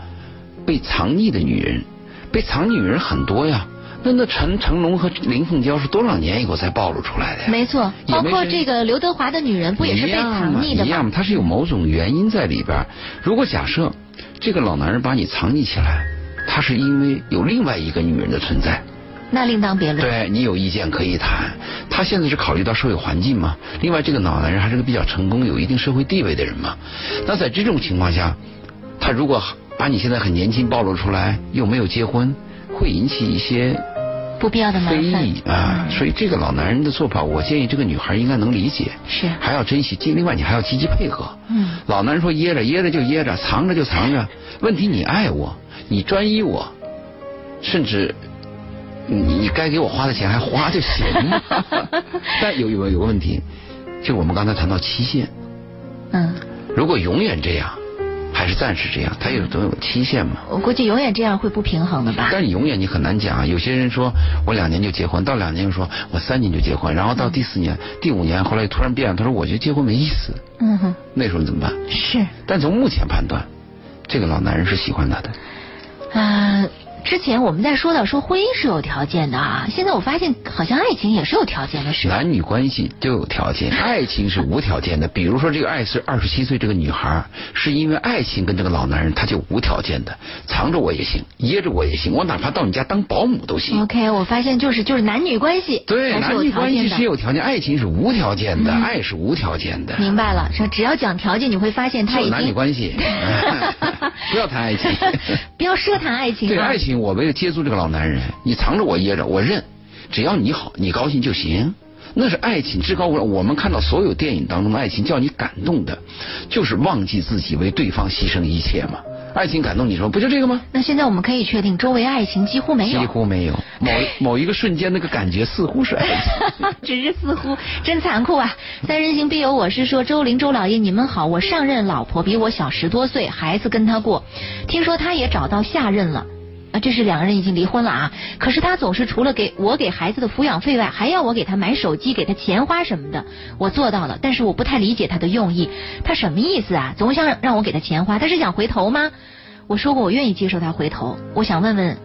被藏匿的女人，被藏匿女人很多呀。那那陈成龙和林凤娇是多少年以后才暴露出来的呀？没错，包括这个刘德华的女人不也是被藏匿的吗？一样，他是有某种原因在里边。如果假设这个老男人把你藏匿起来，他是因为有另外一个女人的存在，那另当别论。对你有意见可以谈。他现在是考虑到社会环境嘛？另外，这个老男人还是个比较成功、有一定社会地位的人嘛？那在这种情况下，他如果把你现在很年轻暴露出来，又没有结婚，会引起一些。不必要的麻非烦议啊。嗯所以这个老男人的做法，我建议这个女孩应该能理解，是还要珍惜。另外，你还要积极配合。嗯老男人说掖着掖着就掖着，藏着就藏着。问题你爱我，你专一我，甚至你你该给我花的钱还花就行了。但有有有个问题，就我们刚才谈到期限，嗯，如果永远这样，还是暂时这样，它有总有期限嘛。我估计永远这样会不平衡的吧？但是永远你很难讲啊。有些人说我两年就结婚，到两年又说我三年就结婚，然后到第四年、第五年，后来突然变了，他说我觉得结婚没意思，嗯哼，那时候你怎么办？是但从目前判断，这个老男人是喜欢她的。啊。之前我们在说到说婚姻是有条件的啊，现在我发现好像爱情也是有条件的，是？男女关系都有条件，爱情是无条件的。比如说，这个爱是二十七岁这个女孩，是因为爱情跟这个老男人，他就无条件的，藏着我也行，掖着我也行，我哪怕到你家当保姆都行。OK，我发现就是就是男女关系对，有男女关系。是有条件，爱情是无条件的，嗯爱是无条件的。明白了，说只要讲条件，你会发现他就已经男女关系，不要谈爱情。不要奢谈爱情对啊。爱情，我为了接住这个老男人，你藏着我掖着，我认，只要你好，你高兴就行。那是爱情至高无上。我们看到所有电影当中的爱情，叫你感动的，就是忘记自己为对方牺牲一切嘛。爱情感动你说不就这个吗？那现在我们可以确定，周围爱情几乎没有，几乎没有，某某一个瞬间那个感觉似乎是爱情。只是似乎真残酷啊！三人行必有我师说，周玲周老爷你们好，我上任老婆比我小十多岁，孩子跟他过，听说他也找到下任了。啊，这是两个人已经离婚了啊！可是他总是除了给我给孩子的抚养费外，还要我给他买手机、给他钱花什么的。我做到了，但是我不太理解他的用意。他什么意思啊？总想让让我给他钱花，他是想回头吗？我说过我愿意接受他回头。我想问问，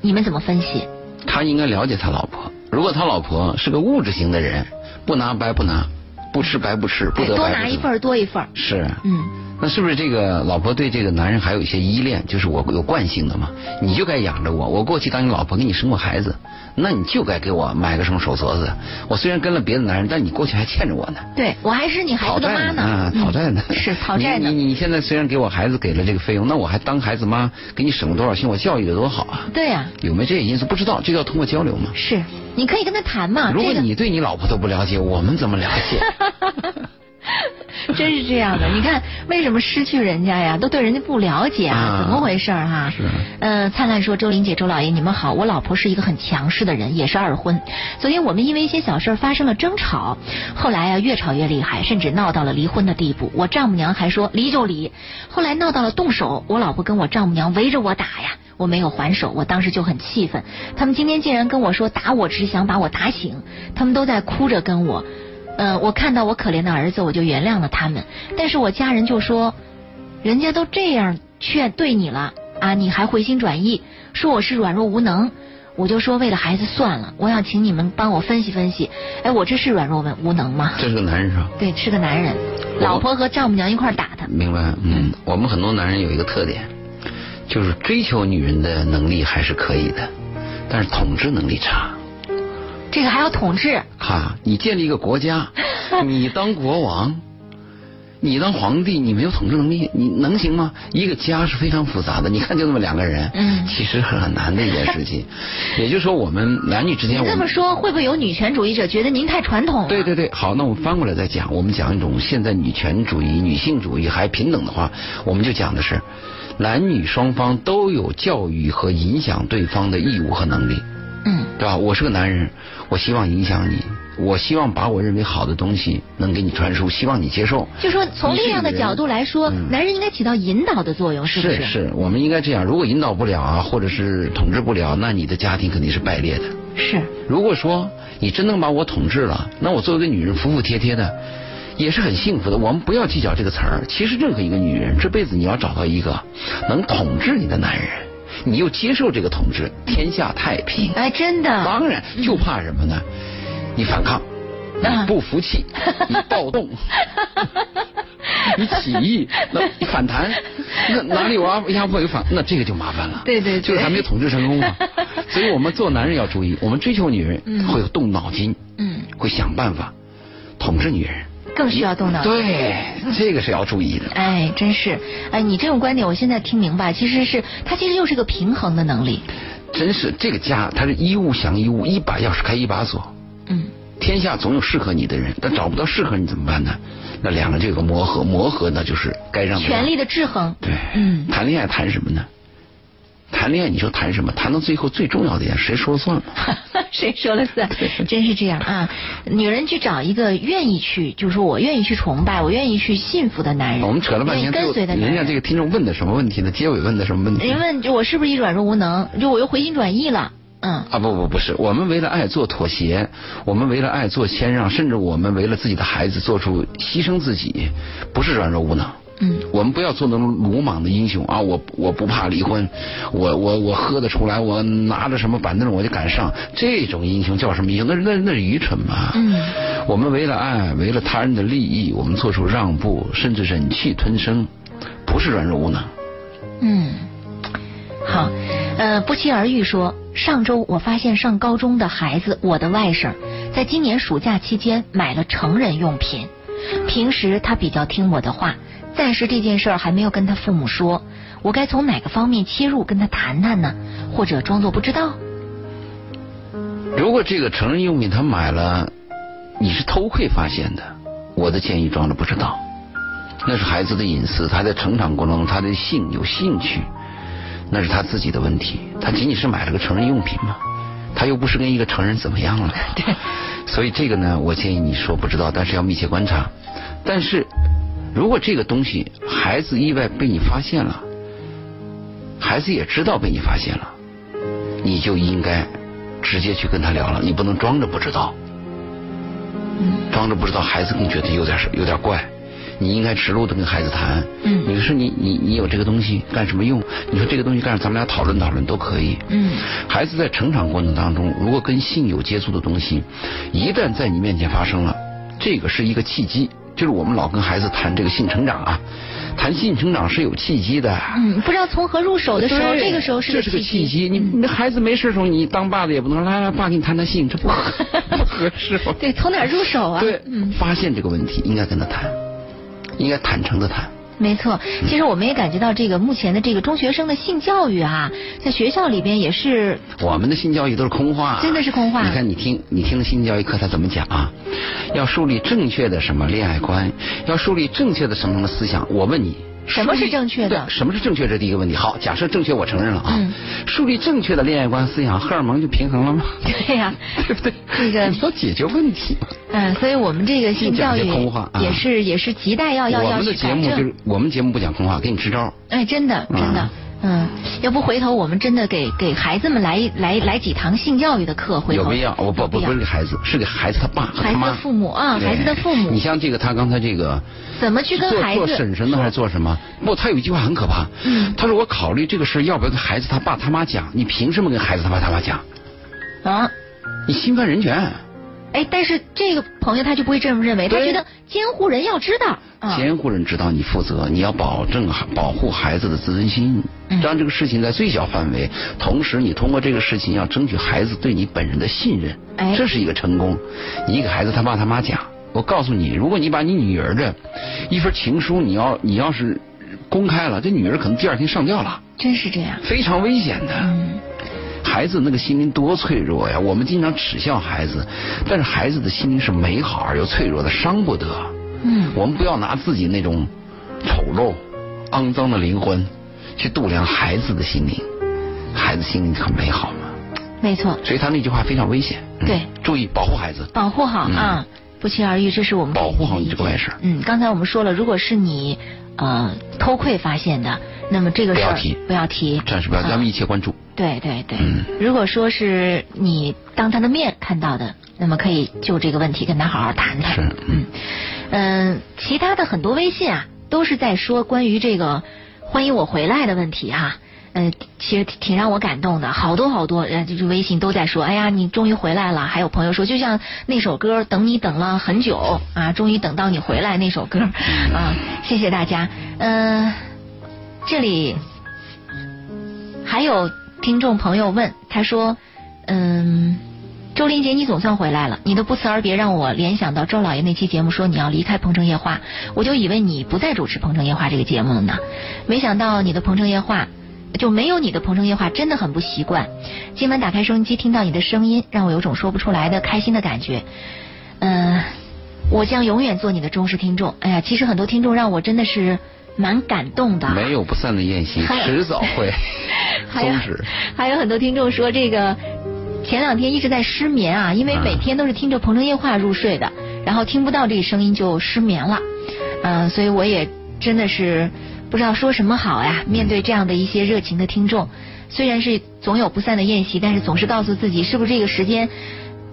你们怎么分析？他应该了解他老婆。如果他老婆是个物质型的人，不拿白不拿，不吃白不吃，不哎得。多拿一份儿多一份儿。是，嗯。那是不是这个老婆对这个男人还有一些依恋？就是我有惯性的嘛，你就该养着我，我过去当你老婆给你生过孩子，那你就该给我买个什么手镯子。我虽然跟了别的男人，但你过去还欠着我呢。对我还是你孩子的妈债呢，啊，讨债呢，嗯是讨债呢你。你你现在虽然给我孩子给了这个费用，那我还当孩子妈，给你省了多少心，我教育的多好啊！对呀、有没有这些因素？不知道，这个要通过交流嘛。是你可以跟他谈嘛。如果你对你老婆都不了解，我们怎么了解？真是这样的，你看为什么失去人家呀？都对人家不了解啊，啊怎么回事儿哈？是呃，灿烂说周玲姐、周老爷你们好，我老婆是一个很强势的人，也是二婚。昨天我们因为一些小事儿发生了争吵，后来啊越吵越厉害，甚至闹到了离婚的地步。我丈母娘还说离就离，后来闹到了动手，我老婆跟我丈母娘围着我打呀。我没有还手，我当时就很气愤。他们今天竟然跟我说打我只是想把我打醒，他们都在哭着跟我。呃，我看到我可怜的儿子，我就原谅了他们。但是我家人就说，人家都这样劝对你了啊，你还回心转意，说我是软弱无能。我就说为了孩子算了，我想请你们帮我分析分析。哎，我这是软弱无无能吗？这是个男人是吧？对，是个男人，老婆和丈母娘一块儿打他。明白，嗯，我们很多男人有一个特点，就是追求女人的能力还是可以的，但是统治能力差。这个还要统治，哈，你建立一个国家，你当国王，你当皇帝，你没有统治能力，你能行吗？一个家是非常复杂的，你看就那么两个人，嗯其实很很难的一件事情。也就是说，我们男女之间，我这么说，会不会有女权主义者觉得您太传统了？对对对，好，那我们翻过来再讲，我们讲一种现在女权主义、女性主义还平等的话，我们就讲的是，男女双方都有教育和影响对方的义务和能力，嗯，对吧？我是个男人，我希望影响你，我希望把我认为好的东西能给你传输，希望你接受。就说从力量的角度来说，嗯男人应该起到引导的作用，是不是是，我们应该这样。如果引导不了啊，或者是统治不了，那你的家庭肯定是败裂的。是如果说你真能把我统治了，那我作为一个女人服服帖帖的，也是很幸福的。我们不要计较这个词儿。其实任何一个女人，这辈子你要找到一个能统治你的男人，你又接受这个统治，天下太平。哎，真的。当然，就怕什么呢？你反抗，啊你不服气，你暴动，你起义，那你反弹，那哪里有压压迫有反，那这个就麻烦了。对对对就是还没有统治成功嘛。所以我们做男人要注意，我们追求女人嗯会有动脑筋，嗯，会想办法统治女人。更需要动脑筋。对，这个是要注意的。哎，真是，哎，你这种观点我现在听明白，其实是它其实又是个平衡的能力。真是这个家，它是一物降一物，一把钥匙开一把锁。嗯，天下总有适合你的人，但找不到适合你怎么办呢？那两个这个磨合，磨合那就是该让权力的制衡。对，嗯，谈恋爱谈什么呢？谈恋爱你说谈什么？谈到最后最重要的点，谁说了算嘛？谁说了算？真是这样啊！女人去找一个愿意去，就是说我愿意去崇拜，我愿意去信服的男人。我们扯了半天，跟随的男人。人家这个听众问的什么问题呢？结尾问的什么问题？人问就我是不是一软弱无能？就我又回心转意了。嗯。啊不不不是，我们为了爱做妥协，我们为了爱做谦让，甚至我们为了自己的孩子做出牺牲自己，不是软弱无能。嗯，我们不要做那种鲁莽的英雄啊！我我不怕离婚，我我我喝得出来，我拿着什么板凳我就敢上，这种英雄叫什么英雄？那那那是愚蠢嘛！嗯，我们为了爱，为了他人的利益，我们做出让步，甚至忍气吞声，不是软弱无能。嗯，好，呃，不期而遇说，上周我发现上高中的孩子，我的外甥，在今年暑假期间买了成人用品，平时他比较听我的话。暂时这件事儿还没有跟他父母说，我该从哪个方面切入跟他谈谈呢？或者装作不知道？如果这个成人用品他买了，你是偷窥发现的，我的建议装作不知道，那是孩子的隐私，他在成长过程中他的性有兴趣，那是他自己的问题，他仅仅是买了个成人用品嘛，他又不是跟一个成人怎么样了，对，所以这个呢，我建议你说不知道，但是要密切观察，但是。如果这个东西孩子意外被你发现了，孩子也知道被你发现了，你就应该直接去跟他聊了，你不能装着不知道。装着不知道，孩子更觉得有点有点怪。你应该直路的跟孩子谈。嗯。你说你你你有这个东西干什么用？你说这个东西干，咱们俩讨论讨论都可以。嗯。孩子在成长过程当中，如果跟性有接触的东西，一旦在你面前发生了，这个是一个契机。就是我们老跟孩子谈这个性成长啊，谈性成长是有契机的。嗯，不知道从何入手的时候，这个时候是这是个契机。你你的孩子没事的时候，你当爸的也不能来来，爸给你谈谈性，这不不合适。对，从哪入手啊？对，发现这个问题应该跟他谈，应该坦诚的谈。没错，其实我们也感觉到这个目前的这个中学生的性教育啊，在学校里边也是我们的性教育都是空话，真的是空话。你看，你听你听的性教育课他怎么讲啊？要树立正确的什么恋爱观，要树立正确的什么什么思想。我问你。什么是正确的？什么是正确？这第一个问题。好，假设正确，我承认了啊。嗯。树立正确的恋爱观思想，荷尔蒙就平衡了吗？对呀，对不对？这个要解决问题。嗯，所以我们这个性教育也是也是亟待要要要我们的节目就是我们节目不讲空话，给你支招。哎，真的真的。嗯，要不回头我们真的给给孩子们来来来几堂性教育的课，回头有必要？我不不不是给孩子，是给孩子他爸和他妈。孩子的父母啊，孩子的父母。你像这个，他刚才这个怎么去跟孩子做做婶婶呢，还是做什么？不，他有一句话很可怕。嗯。他说：“我考虑这个事要不要跟孩子他爸他妈讲？你凭什么跟孩子他爸他妈讲？啊？你侵犯人权。”哎，但是这个朋友他就不会这么认为，他觉得监护人要知道。监护人知道你负责，你要保证保护孩子的自尊心，让这个事情在最小范围。同时，你通过这个事情要争取孩子对你本人的信任，这是一个成功。你给孩子他爸他妈讲，我告诉你，如果你把你女儿的一份情书，你要你要是公开了，这女儿可能第二天上吊了。真是这样。非常危险的。孩子那个心灵多脆弱呀！我们经常耻笑孩子，但是孩子的心灵是美好而又脆弱的，伤不得。嗯，我们不要拿自己那种丑陋、肮脏的灵魂去度量孩子的心灵。孩子心灵很美好嘛。没错。所以他那句话非常危险。对，注意保护孩子。保护好啊！不期而遇，这是我们保护好你这个外甥。嗯，刚才我们说了，如果是你呃偷窥发现的，那么这个事儿不要提，不要提，暂时不要，咱们密切关注。对对对，嗯，如果说是你当他的面看到的，那么可以就这个问题跟他好好谈谈。是，嗯，嗯，其他的很多微信啊，都是在说关于这个欢迎我回来的问题哈。嗯，其实挺让我感动的，好多好多呃，就是微信都在说，哎呀，你终于回来了。还有朋友说，就像那首歌《等你等了很久》啊，终于等到你回来那首歌啊，谢谢大家。嗯，这里还有。听众朋友问，他说：“嗯，周林杰，你总算回来了。你的不辞而别让我联想到周老爷那期节目，说你要离开《鹏城夜话》，我就以为你不再主持《鹏城夜话》这个节目了呢。没想到你的《鹏城夜话》就没有你的《鹏城夜话》真的很不习惯。今晚打开收音机，听到你的声音，让我有种说不出来的开心的感觉。嗯、我将永远做你的忠实听众。哎呀，其实很多听众让我真的是蛮感动的。没有不散的宴席，迟早会 终止。还有很多听众说这个前两天一直在失眠啊，因为每天都是听着《鹏城夜话》入睡的，然后听不到这个声音就失眠了。嗯、所以我也真的是不知道说什么好呀。面对这样的一些热情的听众，虽然是总有不散的宴席，但是总是告诉自己，是不是这个时间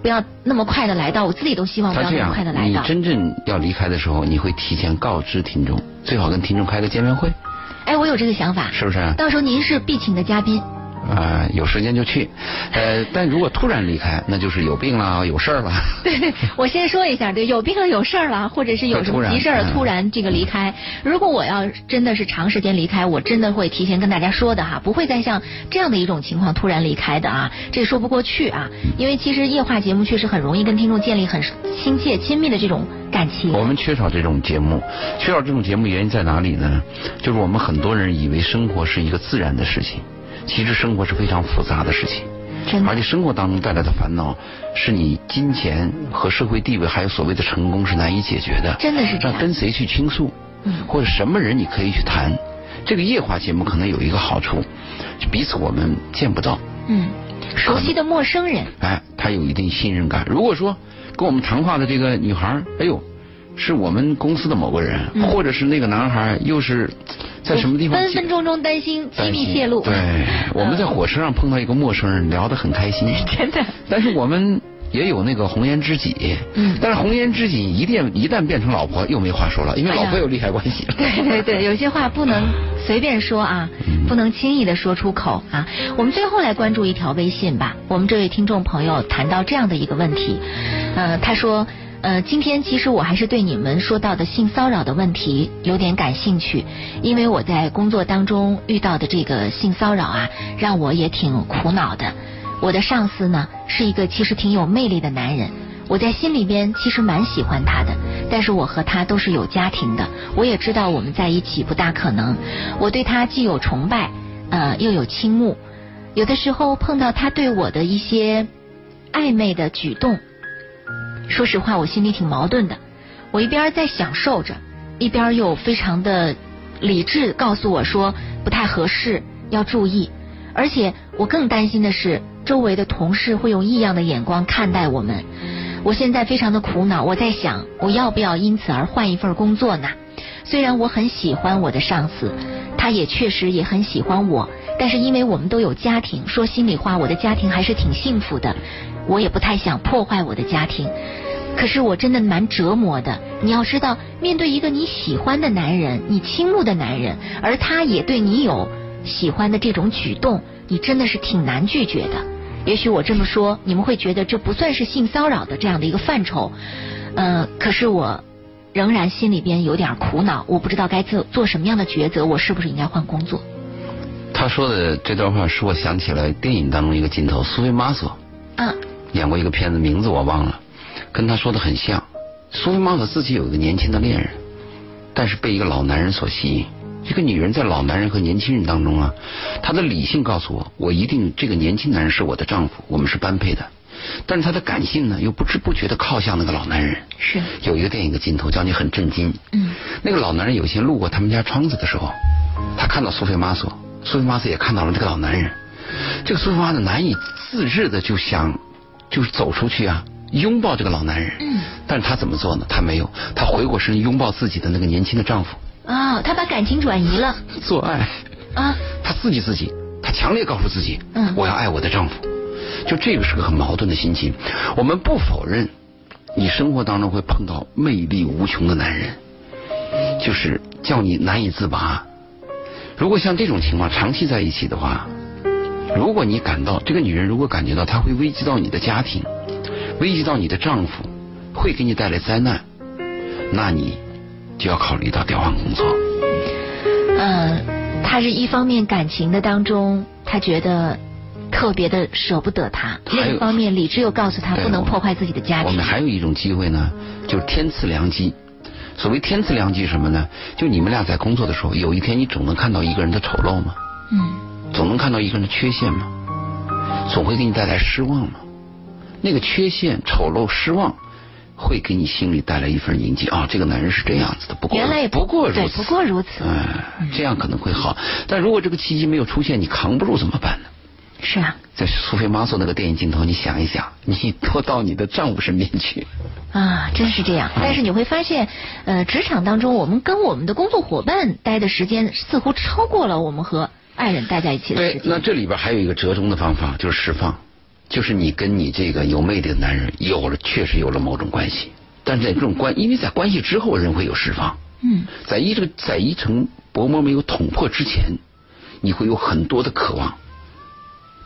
不要那么快的来到？我自己都希望不要那么快的，来到。你真正要离开的时候，你会提前告知听众，最好跟听众开个见面会，哎，我有这个想法，是不是？到时候您是必请的嘉宾。啊、有时间就去。呃，但如果突然离开，那就是有病了，有事儿了。对，我先说一下，对，有病了，有事儿了，或者是有什么急事儿突然这个离开。如果我要真的是长时间离开，我真的会提前跟大家说的哈，不会再像这样的一种情况突然离开的啊，这说不过去啊。因为其实夜话节目确实很容易跟听众建立很亲切、亲密的这种感情。我们缺少这种节目，缺少这种节目原因在哪里呢？就是我们很多人以为生活是一个自然的事情，其实生活是非常复杂的事情。真的而且生活当中带来的烦恼，是你金钱和社会地位还有所谓的成功是难以解决的。真的是这样那跟谁去倾诉？嗯或者什么人你可以去谈？这个夜话节目可能有一个好处，就彼此我们见不到，嗯，熟悉的陌生人，哎，他有一定信任感。如果说跟我们谈话的这个女孩，哎呦，是我们公司的某个人，嗯或者是那个男孩又是在什么地方分分钟钟担心机密泄露。对，我们在火车上碰到一个陌生人，聊得很开心。真的。但是我们也有那个红颜知己，嗯但是红颜知己一旦一旦变成老婆，又没话说了，因为老婆有利害关系了。对对对，有些话不能随便说啊，不能轻易的说出口啊。我们最后来关注一条微信吧。我们这位听众朋友谈到这样的一个问题，呃，他说。呃，今天其实我还是对你们说到的性骚扰的问题有点感兴趣，因为我在工作当中遇到的这个性骚扰啊，让我也挺苦恼的。我的上司呢是一个其实挺有魅力的男人，我在心里边其实蛮喜欢他的，但是我和他都是有家庭的，我也知道我们在一起不大可能。我对他既有崇拜，呃，又有倾慕。有的时候碰到他对我的一些暧昧的举动，说实话，我心里挺矛盾的。我一边在享受着，一边又非常的理智告诉我说不太合适，要注意。而且我更担心的是，周围的同事会用异样的眼光看待我们。我现在非常的苦恼，我在想，我要不要因此而换一份工作呢？虽然我很喜欢我的上司，他也确实也很喜欢我，但是因为我们都有家庭，说心里话，我的家庭还是挺幸福的，我也不太想破坏我的家庭。可是我真的蛮折磨的。你要知道，面对一个你喜欢的男人，你倾慕的男人，而他也对你有喜欢的这种举动，你真的是挺难拒绝的。也许我这么说，你们会觉得这不算是性骚扰的这样的一个范畴，呃，可是我仍然心里边有点苦恼，我不知道该做做什么样的抉择，我是不是应该换工作？他说的这段话使我想起了电影当中一个镜头，苏菲玛索啊，演过一个片子，名字我忘了，跟他说的很像。苏菲玛索自己有一个年轻的恋人，但是被一个老男人所吸引。这个女人在老男人和年轻人当中啊，她的理性告诉我，我一定这个年轻男人是我的丈夫，我们是般配的。但是她的感性呢，又不知不觉的靠向那个老男人。是，有一个电影的镜头叫你很震惊。嗯，那个老男人有一天路过他们家窗子的时候，他看到苏菲玛索，苏菲玛索也看到了这个老男人。这个苏菲玛索难以自制的就想，就是走出去啊，拥抱这个老男人。嗯，但是他怎么做呢？他没有，他回过身拥抱自己的那个年轻的丈夫，啊，他把感情转移了做爱。啊，他刺激自己，他强烈告诉自己，嗯我要爱我的丈夫。就这个是个很矛盾的心情。我们不否认，你生活当中会碰到魅力无穷的男人，就是叫你难以自拔。如果像这种情况长期在一起的话，如果你感到这个女人如果感觉到她会危及到你的家庭，危及到你的丈夫，会给你带来灾难，那你就要考虑到调换工作。嗯，他是一方面感情的当中，他觉得特别的舍不得他；另一方面，理智又告诉他不能破坏自己的家庭我们。还有一种机会呢，就是天赐良机。所谓天赐良机是什么呢？就你们俩在工作的时候，有一天你总能看到一个人的丑陋吗？嗯，总能看到一个人的缺陷吗？总会给你带来失望吗？那个缺陷、丑陋、失望，会给你心里带来一份宁静啊！这个男人是这样子的，不过原来也不过如此，不过如此。哎，这样可能会好。但如果这个契机没有出现，你扛不住怎么办呢？是啊，在苏菲玛索那个电影镜头，你想一想，你多到你的丈夫身边去啊，真是这样。但是你会发现，呃，职场当中，我们跟我们的工作伙伴待的时间似乎超过了我们和爱人待在一起的时间。对，那这里边还有一个折中的方法，就是释放，就是你跟你这个有魅力的男人有了，确实有了某种关系，但是在这种关，因为在关系之后，人会有释放。嗯，在一这个在一层薄膜没有捅破之前，你会有很多的渴望。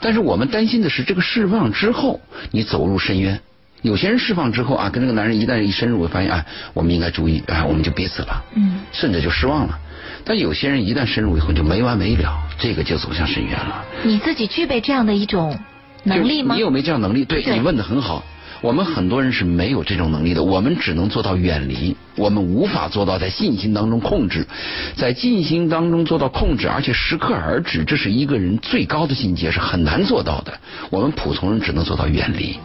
但是我们担心的是，这个释放之后，你走入深渊。有些人释放之后啊，跟这个男人一旦一深入，会发现啊，我们应该注意，啊，我们就彼此了，嗯，甚至就失望了。但有些人一旦深入以后，就没完没了，这个就走向深渊了。你自己具备这样的一种能力吗？你有没这样能力？对你问的很好。我们很多人是没有这种能力的，我们只能做到远离，我们无法做到在信心当中控制，在进行当中做到控制，而且适可而止，这是一个人最高的境界，是很难做到的。我们普通人只能做到远离。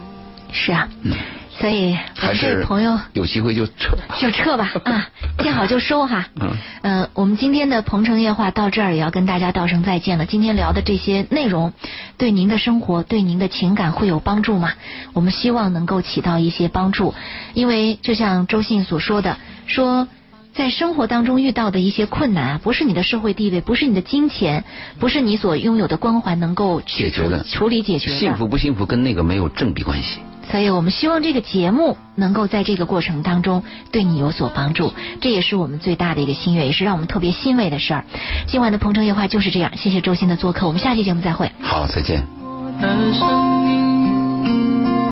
是啊。嗯。所以，还是朋友有机会就撤，就撤吧 啊！见好就收哈。嗯。呃，我们今天的《鹏城夜话》到这儿也要跟大家道声再见了。今天聊的这些内容，对您的生活、对您的情感会有帮助吗？我们希望能够起到一些帮助，因为就像周信所说的，说在生活当中遇到的一些困难啊，不是你的社会地位，不是你的金钱，不是你所拥有的光环能够解决的、处理解决的。幸福不幸福跟那个没有正比关系。所以我们希望这个节目能够在这个过程当中对你有所帮助，这也是我们最大的一个心愿，也是让我们特别欣慰的事儿。今晚的《鹏城夜话》就是这样，谢谢周鑫的做客，我们下期节目再会。好，再见。